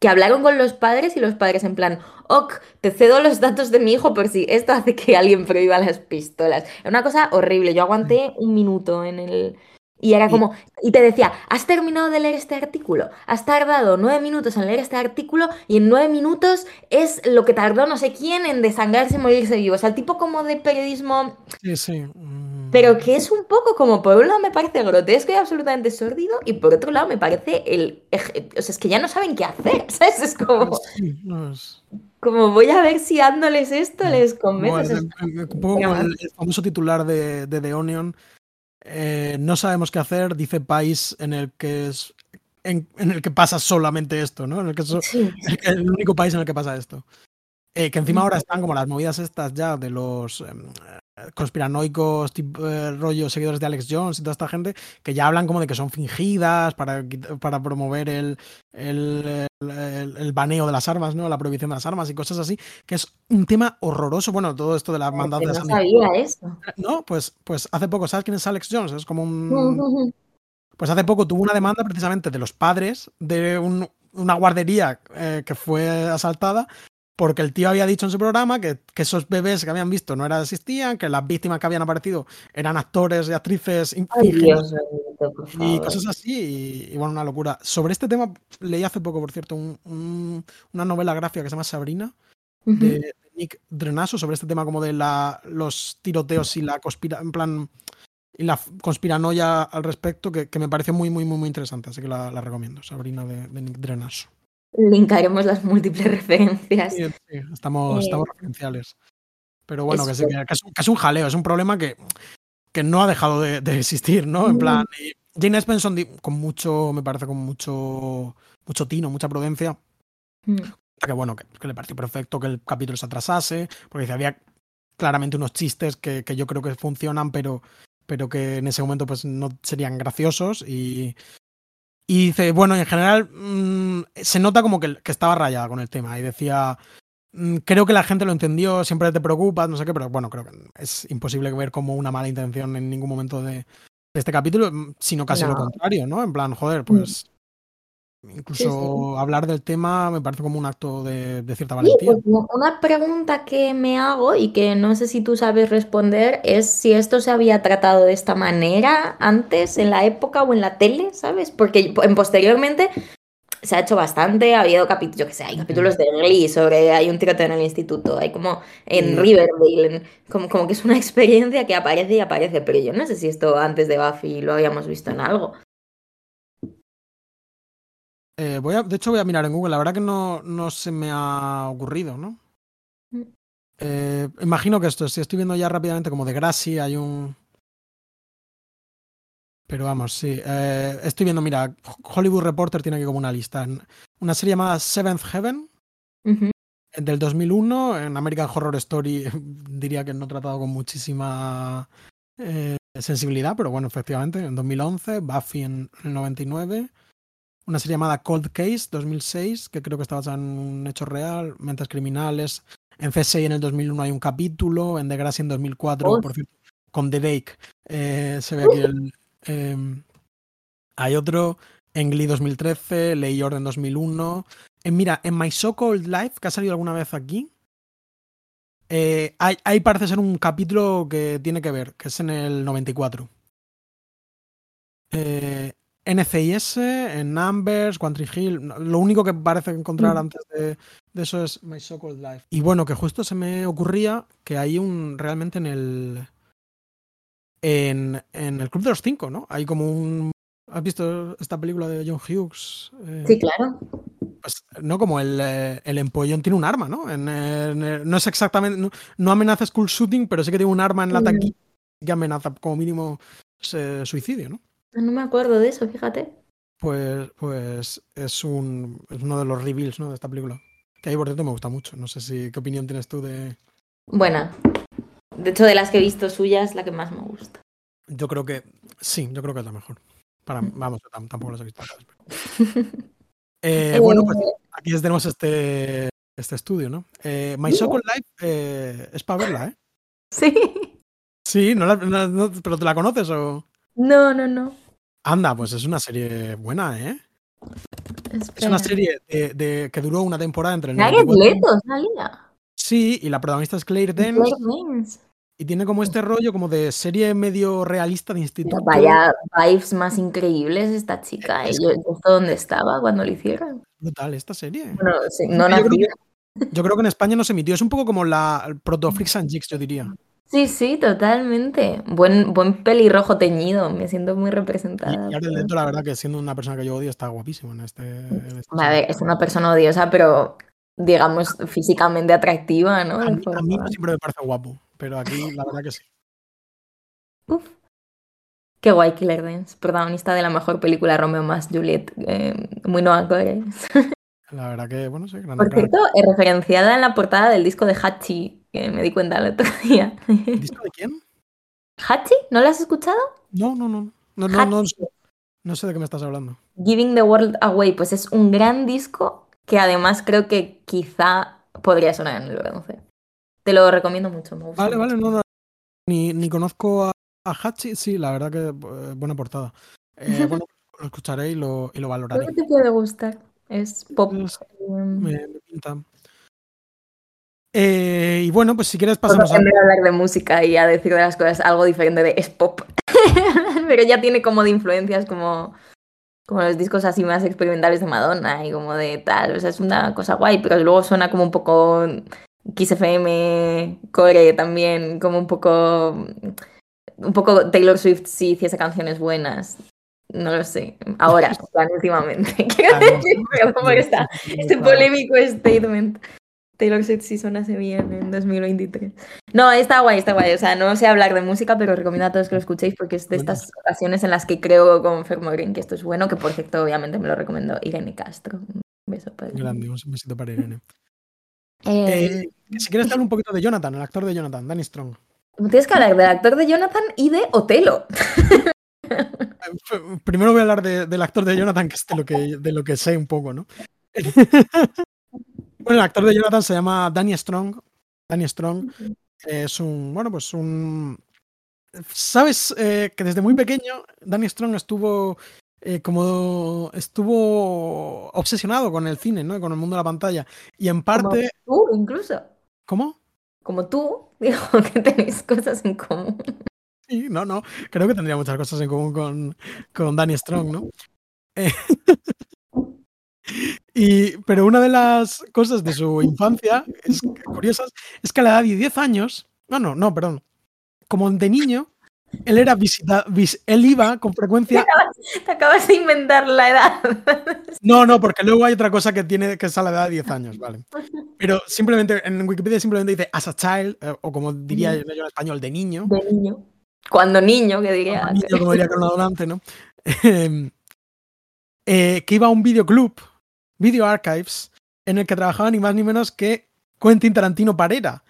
que hablaron con los padres y los padres en plan, ok, te cedo los datos de mi hijo por si esto hace que alguien prohíba las pistolas. Era una cosa horrible, yo aguanté un minuto en el... Y era como, y te decía, has terminado de leer este artículo, has tardado nueve minutos en leer este artículo y en nueve minutos es lo que tardó no sé quién en desangrarse y morirse vivo. O sea, el tipo como de periodismo, Sí, sí. mm, pero que es un poco como, por un lado me parece grotesco y absolutamente sórdido y por otro lado me parece el... O sea, es que ya no saben qué hacer, ¿sabes? Es como, sí, no, es- como voy a ver si dándoles esto les como convence. el- el- un poco como el, el famoso titular de, de The Onion. Eh, no sabemos qué hacer, dice país en el que es en, en el que pasa solamente esto, ¿no? En el que so- Sí, el, que- el único país en el que pasa esto. Eh, que encima ahora están como las movidas estas ya de los em, eh, conspiranoicos, tipo, eh, rollo seguidores de Alex Jones y toda esta gente, que ya hablan como de que son fingidas para, para promover el, el, el- el- baneo de las armas, ¿no? La prohibición de las armas y cosas así, que es un tema horroroso. Bueno, todo esto de las que mandadas de no Sandy sabía eso. no, pues, pues hace poco, ¿sabes quién es Alex Jones? Es como un. Pues hace poco tuvo una demanda precisamente de los padres de un- una guardería eh, que fue asaltada porque el tío había dicho en su programa que, que esos bebés que habían visto no existían, que las víctimas que habían aparecido eran actores y actrices Ay, Dios y cosas así, y, y bueno, una locura. Sobre este tema leí hace poco, por cierto, un- un- una novela gráfica que se llama Sabrina, de, de Nick Drenaso sobre este tema como de la, los tiroteos y la conspira, en plan y la conspiranoia al respecto que, que me pareció muy muy muy muy interesante así que la, la recomiendo. Sabrina de, de Nick Drenaso Linkaremos las múltiples referencias. Sí, sí, estamos, Eh, estamos referenciales pero bueno que, sí, eso. que, que es, un, que es un jaleo es un problema que, que no ha dejado de, de existir no en plan y Jane Espenson di- con mucho me parece con mucho mucho tino mucha prudencia Mm. que bueno, que, le pareció perfecto que el capítulo se atrasase, porque dice, había claramente unos chistes que, que yo creo que funcionan, pero, pero que en ese momento pues no serían graciosos y, y dice, bueno, en general mm, se nota como que, que estaba rayada con el tema y decía, mm, creo que la gente lo entendió, siempre te preocupas, no sé qué, pero bueno, creo que es imposible ver como una mala intención en ningún momento de, este capítulo, mm, sino casi lo contrario, ¿no? En plan, joder, pues Incluso hablar del tema me parece como un acto de, cierta valentía. Pues, una pregunta que me hago y que no sé si tú sabes responder es si esto se había tratado de esta manera antes, en la época o en la tele, ¿sabes? Porque en posteriormente se ha hecho bastante, ha habido capítulos, yo que sé, hay capítulos de Glee sobre hay un tiroteo en el instituto, hay como en Riverdale, como, como que es una experiencia que aparece y aparece, pero yo no sé si esto antes de Buffy lo habíamos visto en algo. Eh, voy a, de hecho, voy a mirar en Google. La verdad que no, no se me ha ocurrido, ¿no? Mm. Eh, imagino que esto, si estoy viendo ya rápidamente como de Grassy, hay un. Pero vamos, sí. Eh, estoy viendo, mira, Hollywood Reporter tiene aquí como una lista. Una serie llamada Seventh Heaven, del 2001. En American Horror Story diría que no he tratado con muchísima sensibilidad, pero bueno, efectivamente, en 2011. Buffy en el 99 una serie llamada Cold Case 2006, que creo que está basada en un hecho real, mentes criminales. En C6 en el 2001 hay un capítulo, en The Grassy en 2004, por cierto, con The Dake. Eh, se ve aquí el... Em, hay otro, en Glee 2013, Ley Orden 2001. En, mira, en My So Called Life, que ha salido alguna vez aquí, eh, hay, parece ser un capítulo que tiene que ver, que es en el 94. Eh, NCIS, en Numbers, Country Hill. Lo único que parece encontrar mm. antes de, eso es My So Called Life. Y bueno, que justo se me ocurría que hay un. realmente en el. En, en el Club de los Cinco, ¿no? Hay como un. ¿Has visto esta película de John Hughes? Eh, sí, claro. Pues no, como el, eh, el empollón tiene un arma, ¿no? no es exactamente. No, amenaza school shooting, pero sí que tiene un arma en la taquilla que amenaza como mínimo suicidio, ¿no? Ah, no me acuerdo de eso, fíjate. Pues, pues es, un, es uno de los reveals ¿no? de esta película. Que ahí, por cierto, me gusta mucho. No sé si qué opinión tienes tú de. Buena. De hecho, de las que he visto suyas, la que más me gusta. Yo creo que sí, yo creo que es la mejor. Para, vamos, tampoco las he visto. Eh, bueno, pues eh. aquí tenemos este, este estudio, ¿no? Eh, My Soccer Life es para verla, ¿eh? Sí. Sí, no, no, pero ¿te la conoces o...? No, no, no. Anda, pues es una serie buena, ¿eh? Es una serie de, que duró una temporada entre el Leto, salía. Sí, y la protagonista es Claire Danes. Y tiene como este rollo como de serie medio realista de instituto. Vaya vibes más increíbles esta chica. ¿eh? yo, dónde estaba cuando lo hicieron. Brutal esta serie. Bueno, no yo, creo que, yo creo que en España no se emitió. Es un poco como la Proto Freaks and Jigs, yo diría. Sí, sí, totalmente. Buen, buen pelirrojo teñido, me siento muy representada. Y, la verdad que siendo una persona que yo odio, está guapísimo en este... este a ver, es una persona odiosa, pero digamos físicamente atractiva, ¿no? A mí, siempre me parece guapo, pero aquí la verdad que sí. Uf. Qué guay Killer Dance, protagonista de la mejor película Romeo más Juliet, eh, muy no La verdad que, bueno, sí. Por cierto, es referenciada en la portada del disco de Hachi, que me di cuenta el otro día. ¿Disco de quién? ¿Hachi? ¿No lo has escuchado? No, no, no. No, no, no, no, sé de qué me estás hablando. Giving the World Away, pues es un gran disco que además creo que quizá podría sonar en el 11. Te lo recomiendo mucho, me gusta. Vale, vale, no, no. Ni, ni conozco a, Hachi, sí, la verdad que eh, buena portada. Eh, bueno, lo escucharé y lo, y lo valoraré. Creo que te puede gustar. Es pop. Em, me, pinta. Eh, y bueno, pues si quieres pasamos a... hablar de música y a decir de las cosas algo diferente de es pop. Pero ya tiene como de influencias como, como los discos así más experimentales de Madonna y como de tal. O sea, es una cosa guay, pero luego suena como un poco XFM, Core también, como un poco... Un poco Taylor Swift si hiciese canciones buenas. No lo sé. Ahora, últimamente. Quiero decir, cómo está este polémico statement. Taylor Swift sí sonase bien en 2023. No, está guay, está guay. O sea, no sé hablar de música, pero recomiendo a todos que lo escuchéis porque es de estas ocasiones en las que creo con Fermo Green que esto es bueno, que por cierto, obviamente me lo recomendó Irene Castro. Un beso para Grande, un besito para Irene. Eh, eh, si quieres hablar un poquito de Jonathan, el actor de Jonathan, Danny Strong. Tienes que hablar del actor de Jonathan y de Otelo. Primero voy a hablar del actor de Jonathan, que es de lo que, de lo que sé un poco, ¿no? bueno, el actor de Jonathan se llama Danny Strong. Danny Strong es un, bueno, pues un sabes eh, que desde muy pequeño Danny Strong estuvo eh, como estuvo obsesionado con el cine, ¿no? Con el mundo de la pantalla. Y en parte. Como tú, incluso. ¿Cómo? Como tú, digo que tenéis cosas en común. Sí, no, no. Creo que tendría muchas cosas en común con, con Danny Strong, ¿no? Eh, y, pero una de las cosas de su infancia es, curiosas es que a la edad de 10 años, no, no, no, perdón, como de niño, él era visita, él iba con frecuencia. Te acabas, de inventar la edad. No, no, porque luego hay otra cosa que tiene que es a la edad de 10 años, ¿vale? Pero simplemente en Wikipedia simplemente dice as a child, eh, o como diría yo en español, de niño. De niño. Cuando niño, que diría. Cuando niño, como diría Carlos Donante, ¿no? Em, eh, que iba a un videoclub, Video Archives, en el que trabajaba ni más ni menos que Quentin Tarantino Parera.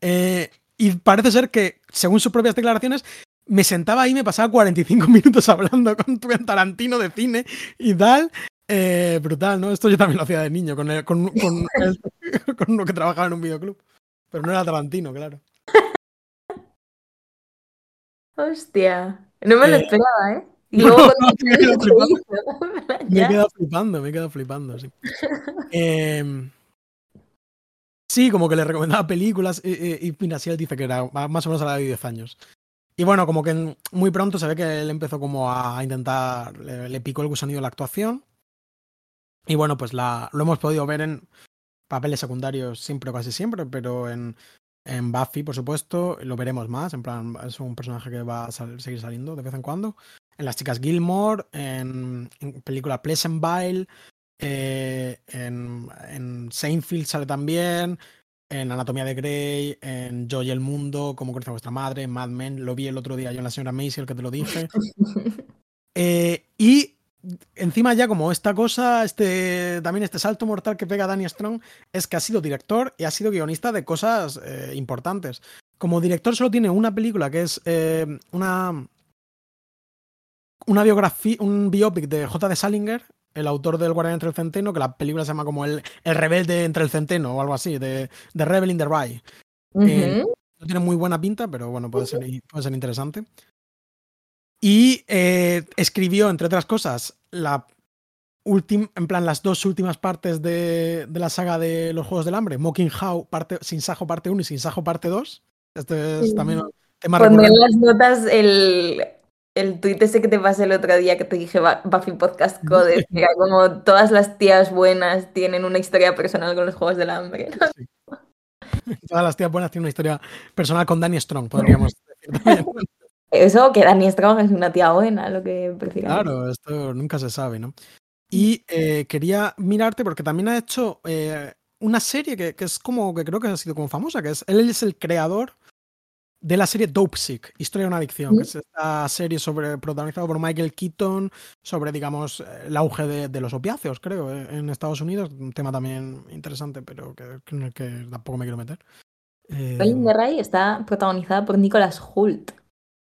Eh, y parece ser que, según sus propias declaraciones, me sentaba ahí y me pasaba 45 minutos hablando con Tarantino de cine y tal. Eh, brutal, ¿no? Esto yo también lo hacía de niño, con, con, con, con uno que trabajaba en un videoclub. Pero no era Tarantino, claro. Hostia, no me lo eh, esperaba, ¿eh? Y luego me, he quedado flipando. me he quedado flipando, me he quedado flipando, sí. Eh, sí, como que le recomendaba películas y, y, y mira, sí, él dice que era más o menos a la de 10 años. Y bueno, como que muy pronto se ve que él empezó como a intentar, le, picó el gusanillo de la actuación. Y bueno, pues la, lo hemos podido ver en papeles secundarios siempre o casi siempre, pero en, en Buffy, por supuesto, lo veremos más. En plan, es un personaje que va a seguir saliendo de vez en cuando. En Las Chicas Gilmore, en, en película Pleasantville, eh, en, en Seinfeld sale también en Anatomía de Grey, en Yo y el Mundo, Cómo crece vuestra madre, en Mad Men, lo vi el otro día yo en la señora Maisy, el que te lo dije. Eh, y encima ya como esta cosa, este también este salto mortal que pega Danny Strong, es que ha sido director y ha sido guionista de cosas eh, importantes. Como director solo tiene una película que es eh, una una biografía, un biopic de J. de Salinger, el autor del Guardián entre el Centeno, que la película se llama como El, el Rebelde entre el Centeno o algo así, de, de Rebel in the Rye. Eh, no tiene muy buena pinta, pero bueno, puede ser, puede ser interesante. Y eh, escribió, entre otras cosas, la última, en plan, las dos últimas partes de, de, la saga de los Juegos del Hambre, Mocking How, parte, Sin Sajo parte 1 y Sin Sajo parte 2. Este es también un tema Cuando en las notas el, el tuit ese que te pasé el otro día que te dije Buffy Podcast Code, que como todas las tías buenas tienen una historia personal con los Juegos del Hambre. ¿no? Sí. Todas las tías buenas tienen una historia personal con Danny Strong, podríamos decir. Eso, que Danny Strong es una tía buena, lo que prefieras. Claro, esto nunca se sabe, ¿no? Y eh, quería mirarte porque también ha hecho eh, una serie que, que, es como, que creo que ha sido como famosa, que es, él es el creador de la serie Dope Sick, Historia de una adicción, ¿Sí? que es esta serie sobre, protagonizada por Michael Keaton, sobre, digamos, el auge de, de, los opiáceos, creo, eh, en Estados Unidos. Un tema también interesante, pero que, en el que tampoco me quiero meter. Eh, de Ray está protagonizada por Nicholas Hoult.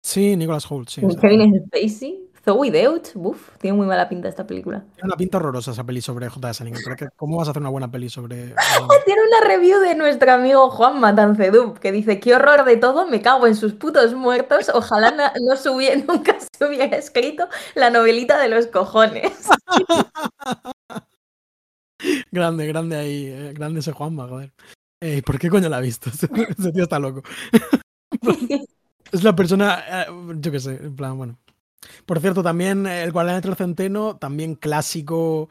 Sí, Nicholas Hoult, sí. Kevin Spacey. Zoe Deutch, uff, tiene muy mala pinta esta película. Tiene una pinta horrorosa esa peli sobre J. Salinger. ¿Cómo vas a hacer una buena peli sobre.? tiene una review de nuestro amigo Juan Matancedup que dice: Qué horror de todo, me cago en sus putos muertos. Ojalá no, no subie, nunca se hubiera escrito la novelita de los cojones. grande, grande ahí. Eh, grande ese Juanma, joder. Eh, ¿Por qué coño la ha visto? ese tío está loco. es la persona. Eh, yo qué sé, en plan, bueno. Por cierto, también El Guardián entre el Centeno, también clásico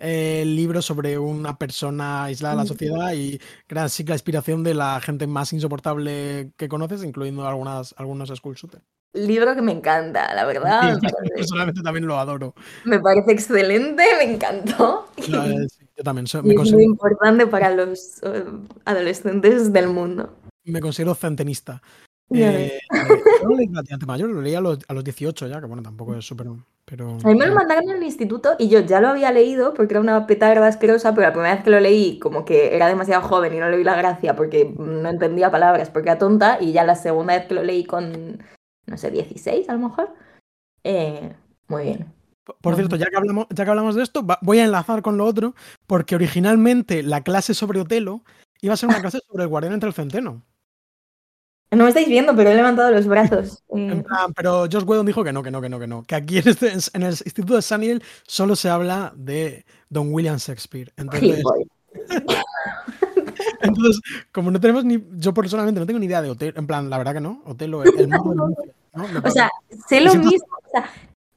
eh, libro sobre una persona aislada de la sociedad y gran sí la inspiración de la gente más insoportable que conoces, incluyendo algunas, algunos school shooters. Libro que me encanta, la verdad. Sí, personalmente también lo adoro. Me parece excelente, me encantó. No, sí, yo también. So, me es considero... muy importante para los uh, adolescentes del mundo. Me considero centenista. Eh, yo lo leí relativamente mayor, lo leí a los, a los 18 ya, que bueno, tampoco es súper. Pero... A mí me lo mandaron en el instituto y yo ya lo había leído porque era una petarda asquerosa, pero la primera vez que lo leí, como que era demasiado joven y no le vi la gracia porque no entendía palabras, porque era tonta, y ya la segunda vez que lo leí con, no sé, 16 a lo mejor. Eh, muy bien. Por cierto, ya que, hablamos, ya que hablamos de esto, voy a enlazar con lo otro, porque originalmente la clase sobre Otelo iba a ser una clase sobre el guardián entre el centeno. No me estáis viendo, pero he levantado los brazos. En plan, pero Josh Whedon dijo que no, que no, que no, que no. Que aquí en, este- en el Instituto de Sunnyvale solo se habla de Don William Shakespeare. Entonces, entonces, como no tenemos ni. Yo personalmente no tengo ni idea de Otelo. En plan, la verdad que no. Otelo, el, el mundo O sea, sé lo mismo. o sea,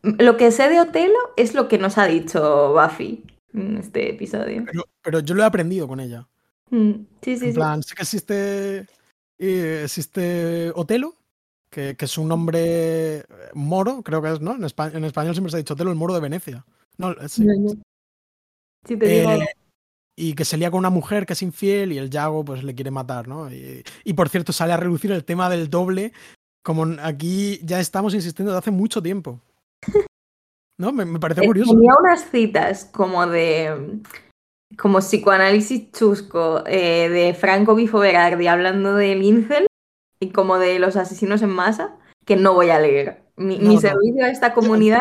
lo que sé de Otelo es lo que nos ha dicho Buffy en este episodio. pero, pero yo lo he aprendido con ella. Mm, Sí, sí, En sí. plan, sé que existe, eh, existe Otelo, que, que es un nombre eh, moro, creo que es, ¿no? En, espa- en español siempre se ha dicho Otelo, el moro de Venecia. No, sí. Sí, te digo. Eh, y que se lía con una mujer que es infiel y el Yago pues le quiere matar, ¿no? Y, y, por cierto, sale a relucir el tema del doble, como aquí ya estamos insistiendo desde hace mucho tiempo. ¿No? Me, me parece curioso. Tenía unas citas como de. Como psicoanálisis chusco eh, de Franco Bifo Berardi hablando del incel y como de los asesinos en masa que no voy a leer. Mi, No, mi no. servicio a esta comunidad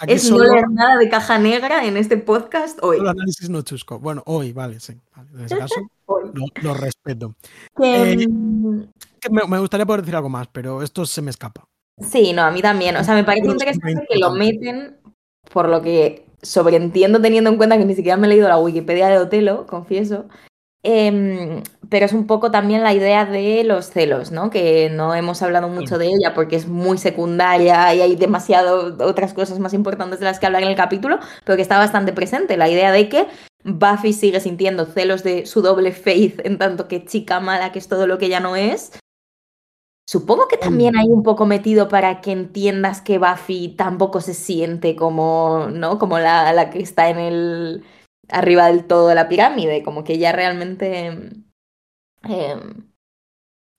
Aquí es solo, no leer nada de caja negra en este podcast hoy. solo análisis no chusco. Bueno, hoy, vale, sí. Vale, en ese caso lo, lo respeto. Que, Eh, mm, Que me, me gustaría poder decir algo más, pero esto se me escapa. Sí, no, a mí también. O sea, me parece interesante que lo meten, por lo que sobreentiendo teniendo en cuenta que ni siquiera me he leído la Wikipedia de Otelo, confieso. Em, pero es un poco también la idea de los celos, ¿no? Que no hemos hablado mucho de ella porque es muy secundaria y hay demasiado otras cosas más importantes de las que hablar en el capítulo, pero que está bastante presente. La idea de que Buffy sigue sintiendo celos de su doble faith en tanto que chica mala, que es todo lo que ella no es. Supongo que también hay un poco metido para que entiendas que Buffy tampoco se siente como, ¿no? Como la, la que está en el arriba del todo de la pirámide, como que ella realmente eh,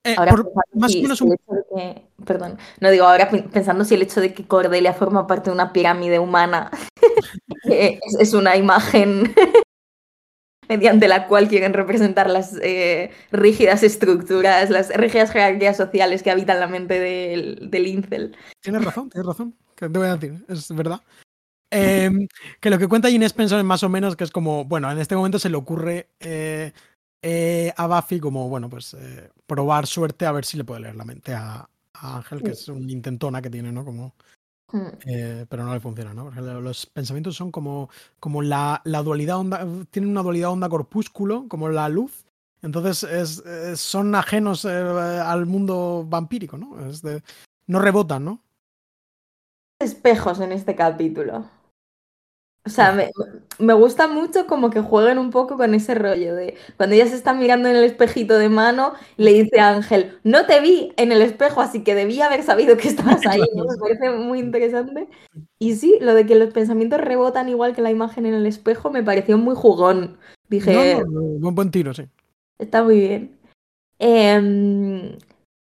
Eh, ahora por- más o menos un- que, perdón, no digo ahora pen- pensando si el hecho de que Cordelia forma parte de una pirámide humana eh, es, es una imagen mediante la cual quieren representar las eh, rígidas estructuras, las rígidas jerarquías sociales que habitan la mente del, del incel. Tienes razón, tienes razón. ¿Qué te voy a decir? Es verdad. Em, que lo que cuenta Inés Penson es más o menos que es como, bueno, en este momento se le ocurre eh, eh, a Buffy como, bueno, pues eh, probar suerte a ver si le puede leer la mente a, a Ángel, que es un intentona que tiene, ¿no? Como, Mm. eh, pero no le funciona, ¿no? Porque lo- los pensamientos son como, como la, la dualidad onda, tienen una dualidad onda-corpúsculo, como la luz. Entonces es, es- son ajenos eh, al mundo vampírico, ¿no? Es de- no rebotan, ¿no? espejos en este capítulo. O sea, me, me gusta mucho como que jueguen un poco con ese rollo de cuando ella se está mirando en el espejito de mano, le dice a Ángel, no te vi en el espejo, así que debía haber sabido que estabas ahí. ¿no? Me parece muy interesante. Y sí, lo de que los pensamientos rebotan igual que la imagen en el espejo me pareció muy jugón. Dije, No, buen, buen tiro, sí. Está muy bien. Em,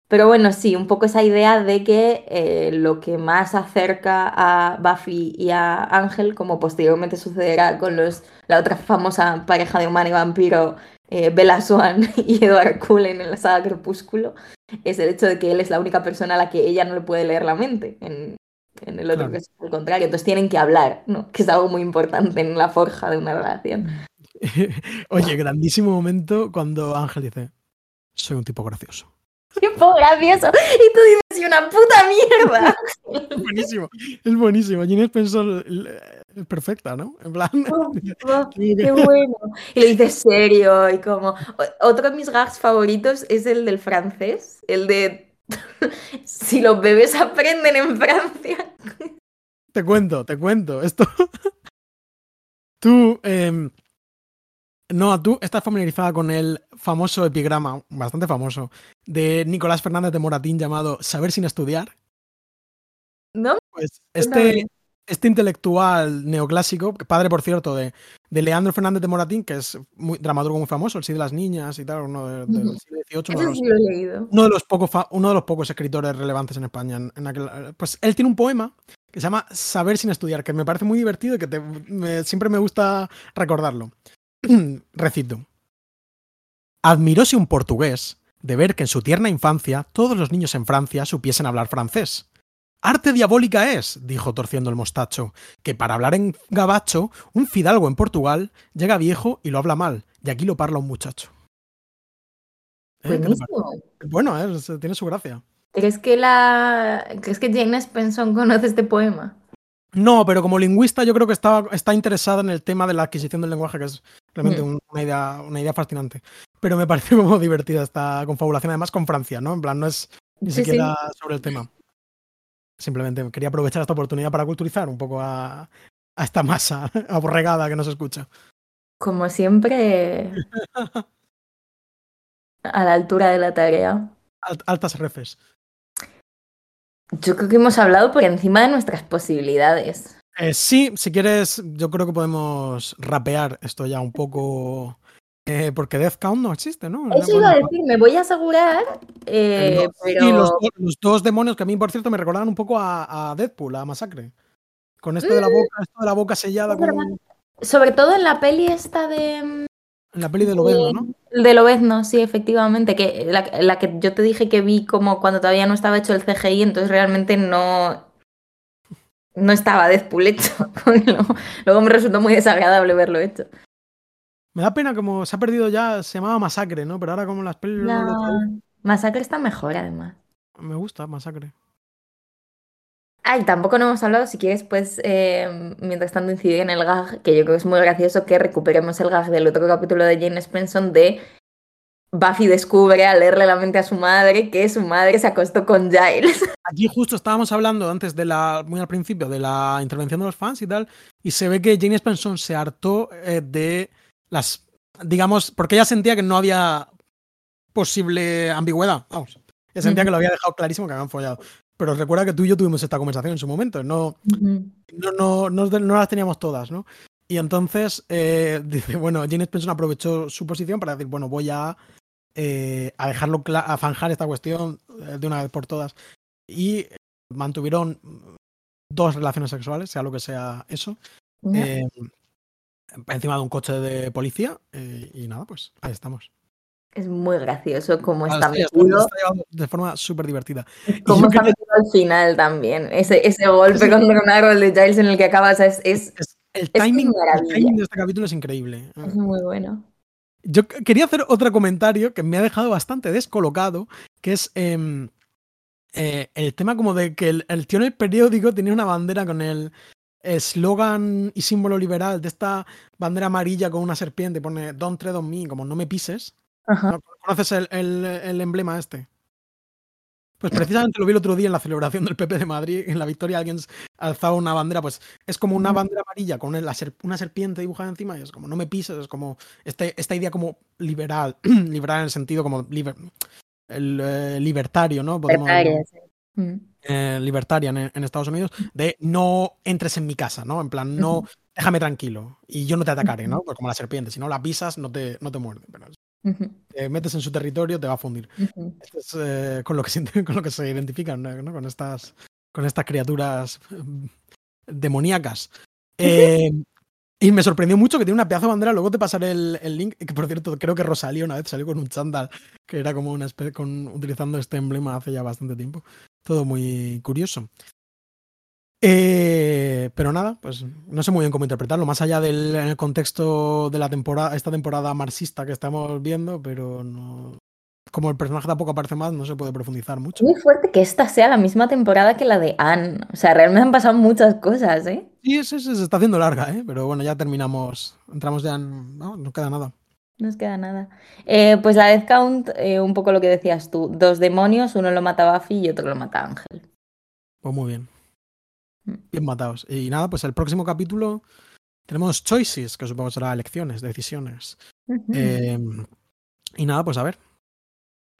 pero bueno, sí, un poco esa idea de que eh, lo que más acerca a Buffy y a Ángel, como posteriormente sucederá con los, la otra famosa pareja de humano y vampiro, eh, Bella Swan y Edward Cullen en la saga Crepúsculo, es el hecho de que él es la única persona a la que ella no le puede leer la mente. En, en el otro Claro. que es el contrario. Entonces tienen que hablar, ¿no? Que es algo muy importante en la forja de una relación. Oye, grandísimo momento cuando Ángel dice, soy un tipo gracioso. ¡Tiempo gracioso! Y tú dices, "Y una puta mierda! Es buenísimo, es buenísimo. Ginés pensó es perfecta, ¿no? En plan, Oh, oh, ¡Qué bueno! Y le dices serio y como... Otro de mis gags favoritos es el del francés, el de... si los bebés aprenden en Francia. te cuento, te cuento. Esto. Tú, eh, no, tú estás familiarizada con el famoso epigrama, bastante famoso, de Nicolás Fernández de Moratín llamado Saber sin estudiar. ¿No? Pues este, este intelectual neoclásico, padre, por cierto, de, de Leandro Fernández de Moratín, que es muy dramaturgo muy famoso, el sí de las niñas y tal, uno de- del siglo XVIII, uno de los sí lo he leído. uno de los pocos uno de los pocos escritores relevantes en España en, en aquel- pues él tiene un poema que se llama Saber sin estudiar que me parece muy divertido y que te- me- siempre me gusta recordarlo recito admiróse un portugués de ver que en su tierna infancia todos los niños en Francia supiesen hablar francés Arte diabólica es, dijo torciendo el mostacho, que para hablar en gabacho, un fidalgo en Portugal llega viejo y lo habla mal, y aquí lo parla un muchacho. ¿Eh? Bueno, ¿eh? tiene su gracia. ¿Crees que, la... ¿Crees que Jane Spenson conoce este poema? No, pero como lingüista yo creo que está, está interesada en el tema de la adquisición del lenguaje, que es realmente Mm. una, idea, una idea fascinante. Pero me parece como divertida esta confabulación, además con Francia, ¿no? En plan, no es ni Sí, sí. siquiera sobre el tema. Simplemente quería aprovechar esta oportunidad para culturizar un poco a, a esta masa aborregada que nos escucha. Como siempre, a la altura de la tarea. Alt- altas refes. Yo creo que hemos hablado por encima de nuestras posibilidades. Eh, sí, si quieres, yo creo que podemos rapear esto ya un poco. eh, porque Death Count no existe, ¿no? Eso iba a decir, me voy a asegurar, eh, No, pero... Sí, los, do- los dos demonios que a mí, por cierto, me recordaban un poco a, a Deadpool, a Masacre. Con esto de la boca, esto de la boca sellada Mm. Sobre todo en la peli esta de... mm, en la peli de Lobezno, ¿no? De Lobezno, sí, efectivamente. Que la, la que yo te dije que vi como cuando todavía no estaba hecho el CGI, entonces realmente no. No estaba Deadpool hecho. luego, me resultó muy desagradable verlo hecho. Me da pena como se ha perdido ya, se llamaba Masacre, ¿no? Pero ahora como las pelis La lo masacre está mejor, además. me gusta Masacre. Ay, tampoco no hemos hablado, si quieres, pues, eh, mientras tanto incidir en el gag, que yo creo que es muy gracioso que recuperemos el gag del otro capítulo de Jane Spenson de Buffy descubre al leerle la mente a su madre que su madre se acostó con Giles. Aquí justo estábamos hablando antes de la, muy al principio, de la intervención de los fans y tal, y se ve que Jane Spenson se hartó eh, de las, digamos, porque ella sentía que no había posible ambigüedad, vamos. Ella sentía que lo había dejado clarísimo que habían follado. Pero recuerda que tú y yo tuvimos esta conversación en su momento, no, no, no, no, no las teníamos todas, ¿no? Y entonces eh, dice, bueno, Jane Spenson aprovechó su posición para decir, bueno, voy a, eh, a dejarlo a zanjar esta cuestión eh, de una vez por todas. Y mantuvieron dos relaciones sexuales, sea lo que sea eso, eh, encima de un coche de policía. eh, y nada, pues ahí estamos. Es muy gracioso cómo Ah, está sí, metido, está de forma súper divertida. cómo está metido al final también. Ese, ese golpe Sí. contra un árbol de Giles en el que acaba, o sea, es, es, Es- el, Es es timing, el timing de este capítulo es increíble. es muy bueno. Yo quería hacer otro comentario que me ha dejado bastante descolocado, que es em, eh, el tema como de que el, el tío en el periódico tenía una bandera con el eslogan y símbolo liberal de esta bandera amarilla con una serpiente, pone Don't tread on me, como no me pises. Ajá. ¿No? ¿Conoces el, el- el emblema este? Pues precisamente lo vi el otro día en la celebración del PP de Madrid, en la victoria alguien alzaba una bandera, pues es como una bandera amarilla con una serpiente dibujada encima y es como no me pises, es como este, esta idea como liberal, liberal en el sentido como liber- el, eh, libertario, ¿no? Podemos- Libertaria, sí. Mm. eh, libertarian en, en Estados Unidos, de no entres en mi casa, ¿no? En plan, no, déjame tranquilo y yo no te atacaré, ¿no? Pues como la serpiente, si no la pisas no te, no te muerde, pero te metes en su territorio te va a fundir. Es eh, con, lo que se, con lo que se identifican. Con, estas, con estas criaturas mm, demoníacas. Eh, y me sorprendió mucho que tiene una pedazo de bandera. Luego te pasaré el, el link. Que por cierto, creo que Rosalía una vez salió con un chándal que era como una especie con utilizando este emblema hace ya bastante tiempo. Todo muy curioso. Eh, pero nada, pues no sé muy bien cómo interpretarlo, más allá del en el contexto de la temporada, esta temporada marxista que estamos viendo, pero no. Como el personaje tampoco aparece más, no se puede profundizar mucho. Muy fuerte que esta sea la misma temporada que la de Anne. O sea, realmente han pasado muchas cosas, ¿eh? Sí, sí, sí, se está haciendo larga, ¿eh? pero bueno, ya terminamos. Entramos ya en. No, no queda nada. No nos queda nada. Eh, pues la Death Count, eh, un poco lo que decías tú. Dos demonios, uno lo mata Buffy y otro lo mata Ángel. Pues muy bien. Mm. Bien matados. Y nada, pues el próximo capítulo tenemos choices, que supongo será elecciones, decisiones. Eh, y nada, pues a ver.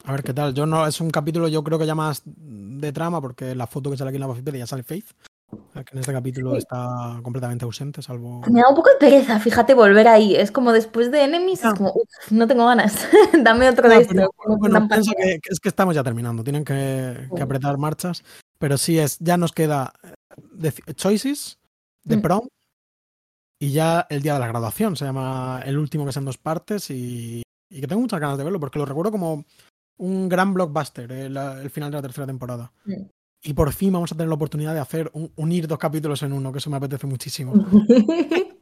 A ver qué tal. Yo no, es un capítulo, yo creo que ya más de trama, porque la foto que sale aquí en la Wikipedia ya sale Faith. O sea, que en este capítulo Sí. está completamente ausente, salvo. Me da un poco de pereza, fíjate, volver ahí. Es como después de Enemies, Ya. es como, "Uf, no tengo ganas. Dame otro de pero, no bueno, pienso pantalla". que, que es que estamos ya terminando. Tienen que, que apretar marchas. Pero sí es, ya nos queda eh, deci- choices de Mm. prom y ya el día de la graduación. Se llama el último que es en dos partes y, y que tengo muchas ganas de verlo porque lo recuerdo como un gran blockbuster el, el final de la tercera temporada. Mm. Y por fin vamos a tener la oportunidad de hacer un- unir dos capítulos en uno, que eso me apetece muchísimo.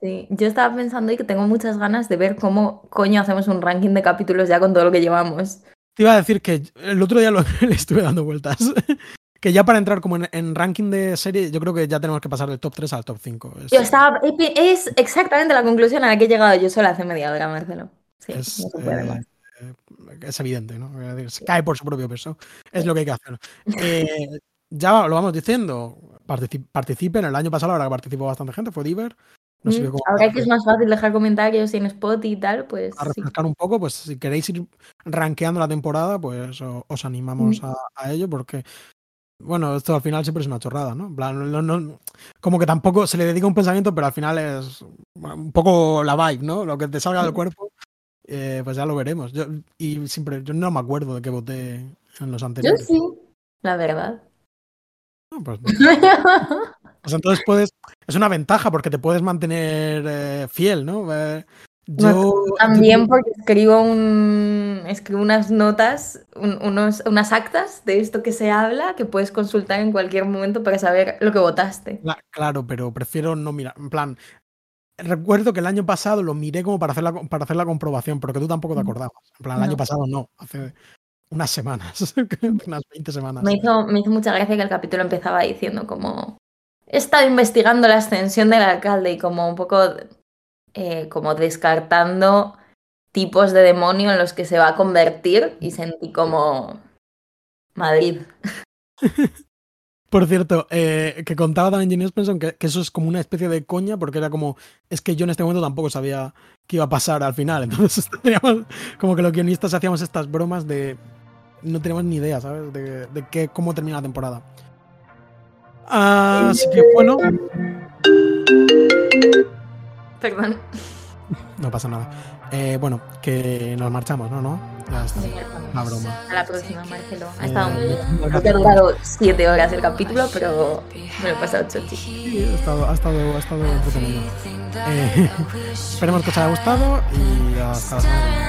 Sí, yo estaba pensando y que tengo muchas ganas de ver cómo coño hacemos un ranking de capítulos ya con todo lo que llevamos. te iba a decir que el otro día lo, le estuve dando vueltas. Que ya para entrar como en, ranking de serie, yo creo que ya tenemos que pasar del top 3 al top 5. Es, yo estaba, es exactamente la conclusión a la que he llegado yo solo hace media hora, Marcelo. Sí, es, eh, es evidente, ¿no? Se cae por su propio peso. Es lo que hay que hacer. Eh, ya lo vamos diciendo. participen. El año pasado, ahora que participó bastante gente, fue Diver. No mm, ahora que es más fácil dejar comentarios en Spot y tal, pues. A refrescar un poco, pues si queréis ir rankeando la temporada, pues os animamos mm. a, ello, porque bueno, esto al final siempre es una chorrada, ¿no? no, como que tampoco se le dedica un pensamiento, pero al final es un poco la vibe, ¿no? Lo que te salga del mm. cuerpo, eh, pues ya lo veremos. Yo, y siempre, yo no me acuerdo de que voté en los anteriores. Yo sí, la verdad. pues, pues, entonces puedes, es una ventaja porque te puedes mantener eh, fiel, ¿no? Eh, yo, también porque escribo, un, escribo unas notas, unos, unas actas de esto que se habla que puedes consultar en cualquier momento para saber lo que votaste. Claro, pero prefiero no mirar. En plan, recuerdo que el año pasado lo miré como para hacer la, para hacer la comprobación, pero que tú tampoco te acordabas. En plan, el año pasado no, hace unas semanas, unas 20 semanas. Me hizo, me hizo mucha gracia que el capítulo empezaba diciendo como... He estado investigando la ascensión del alcalde y como un poco eh, como descartando tipos de demonio en los que se va a convertir y sentí como Madrid. Por cierto, eh, que contaba también Jenny Spencer que, eso es como una especie de coña, porque era como, es que yo en este momento tampoco sabía qué iba a pasar al final. Entonces teníamos como que los guionistas hacíamos estas bromas de. No teníamos ni idea, ¿sabes? De, de qué, cómo termina la temporada. Así que bueno. Perdón. No pasa nada. Eh, bueno, que nos marchamos, ¿no? ¿No? Ya está. Una broma. A la próxima, Marcelo. Ha estado eh, ha durado siete horas el capítulo, pero me lo he pasado chochi. Sí, ha estado, ha estado, ha estado entretenido. Eh, esperemos que os haya gustado y hasta la semana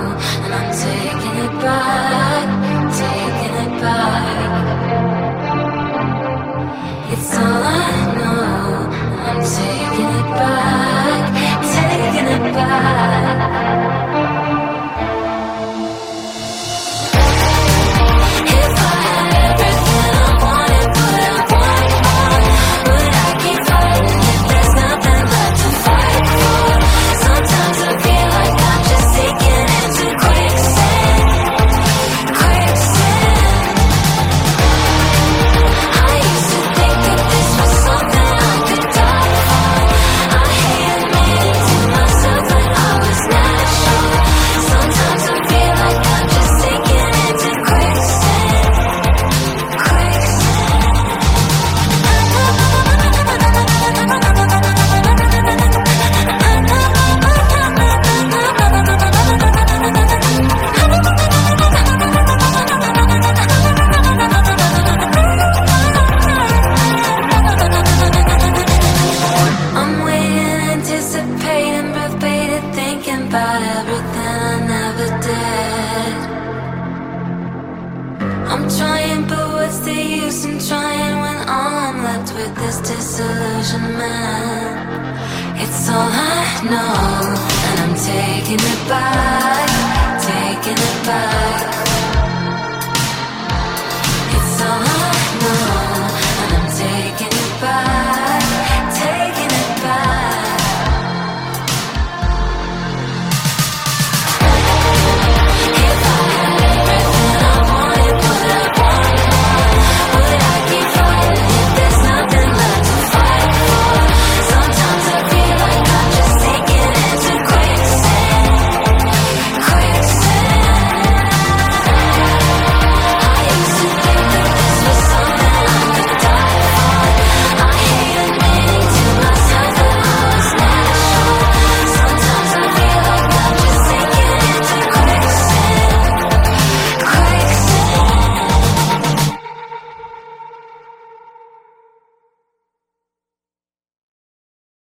cry.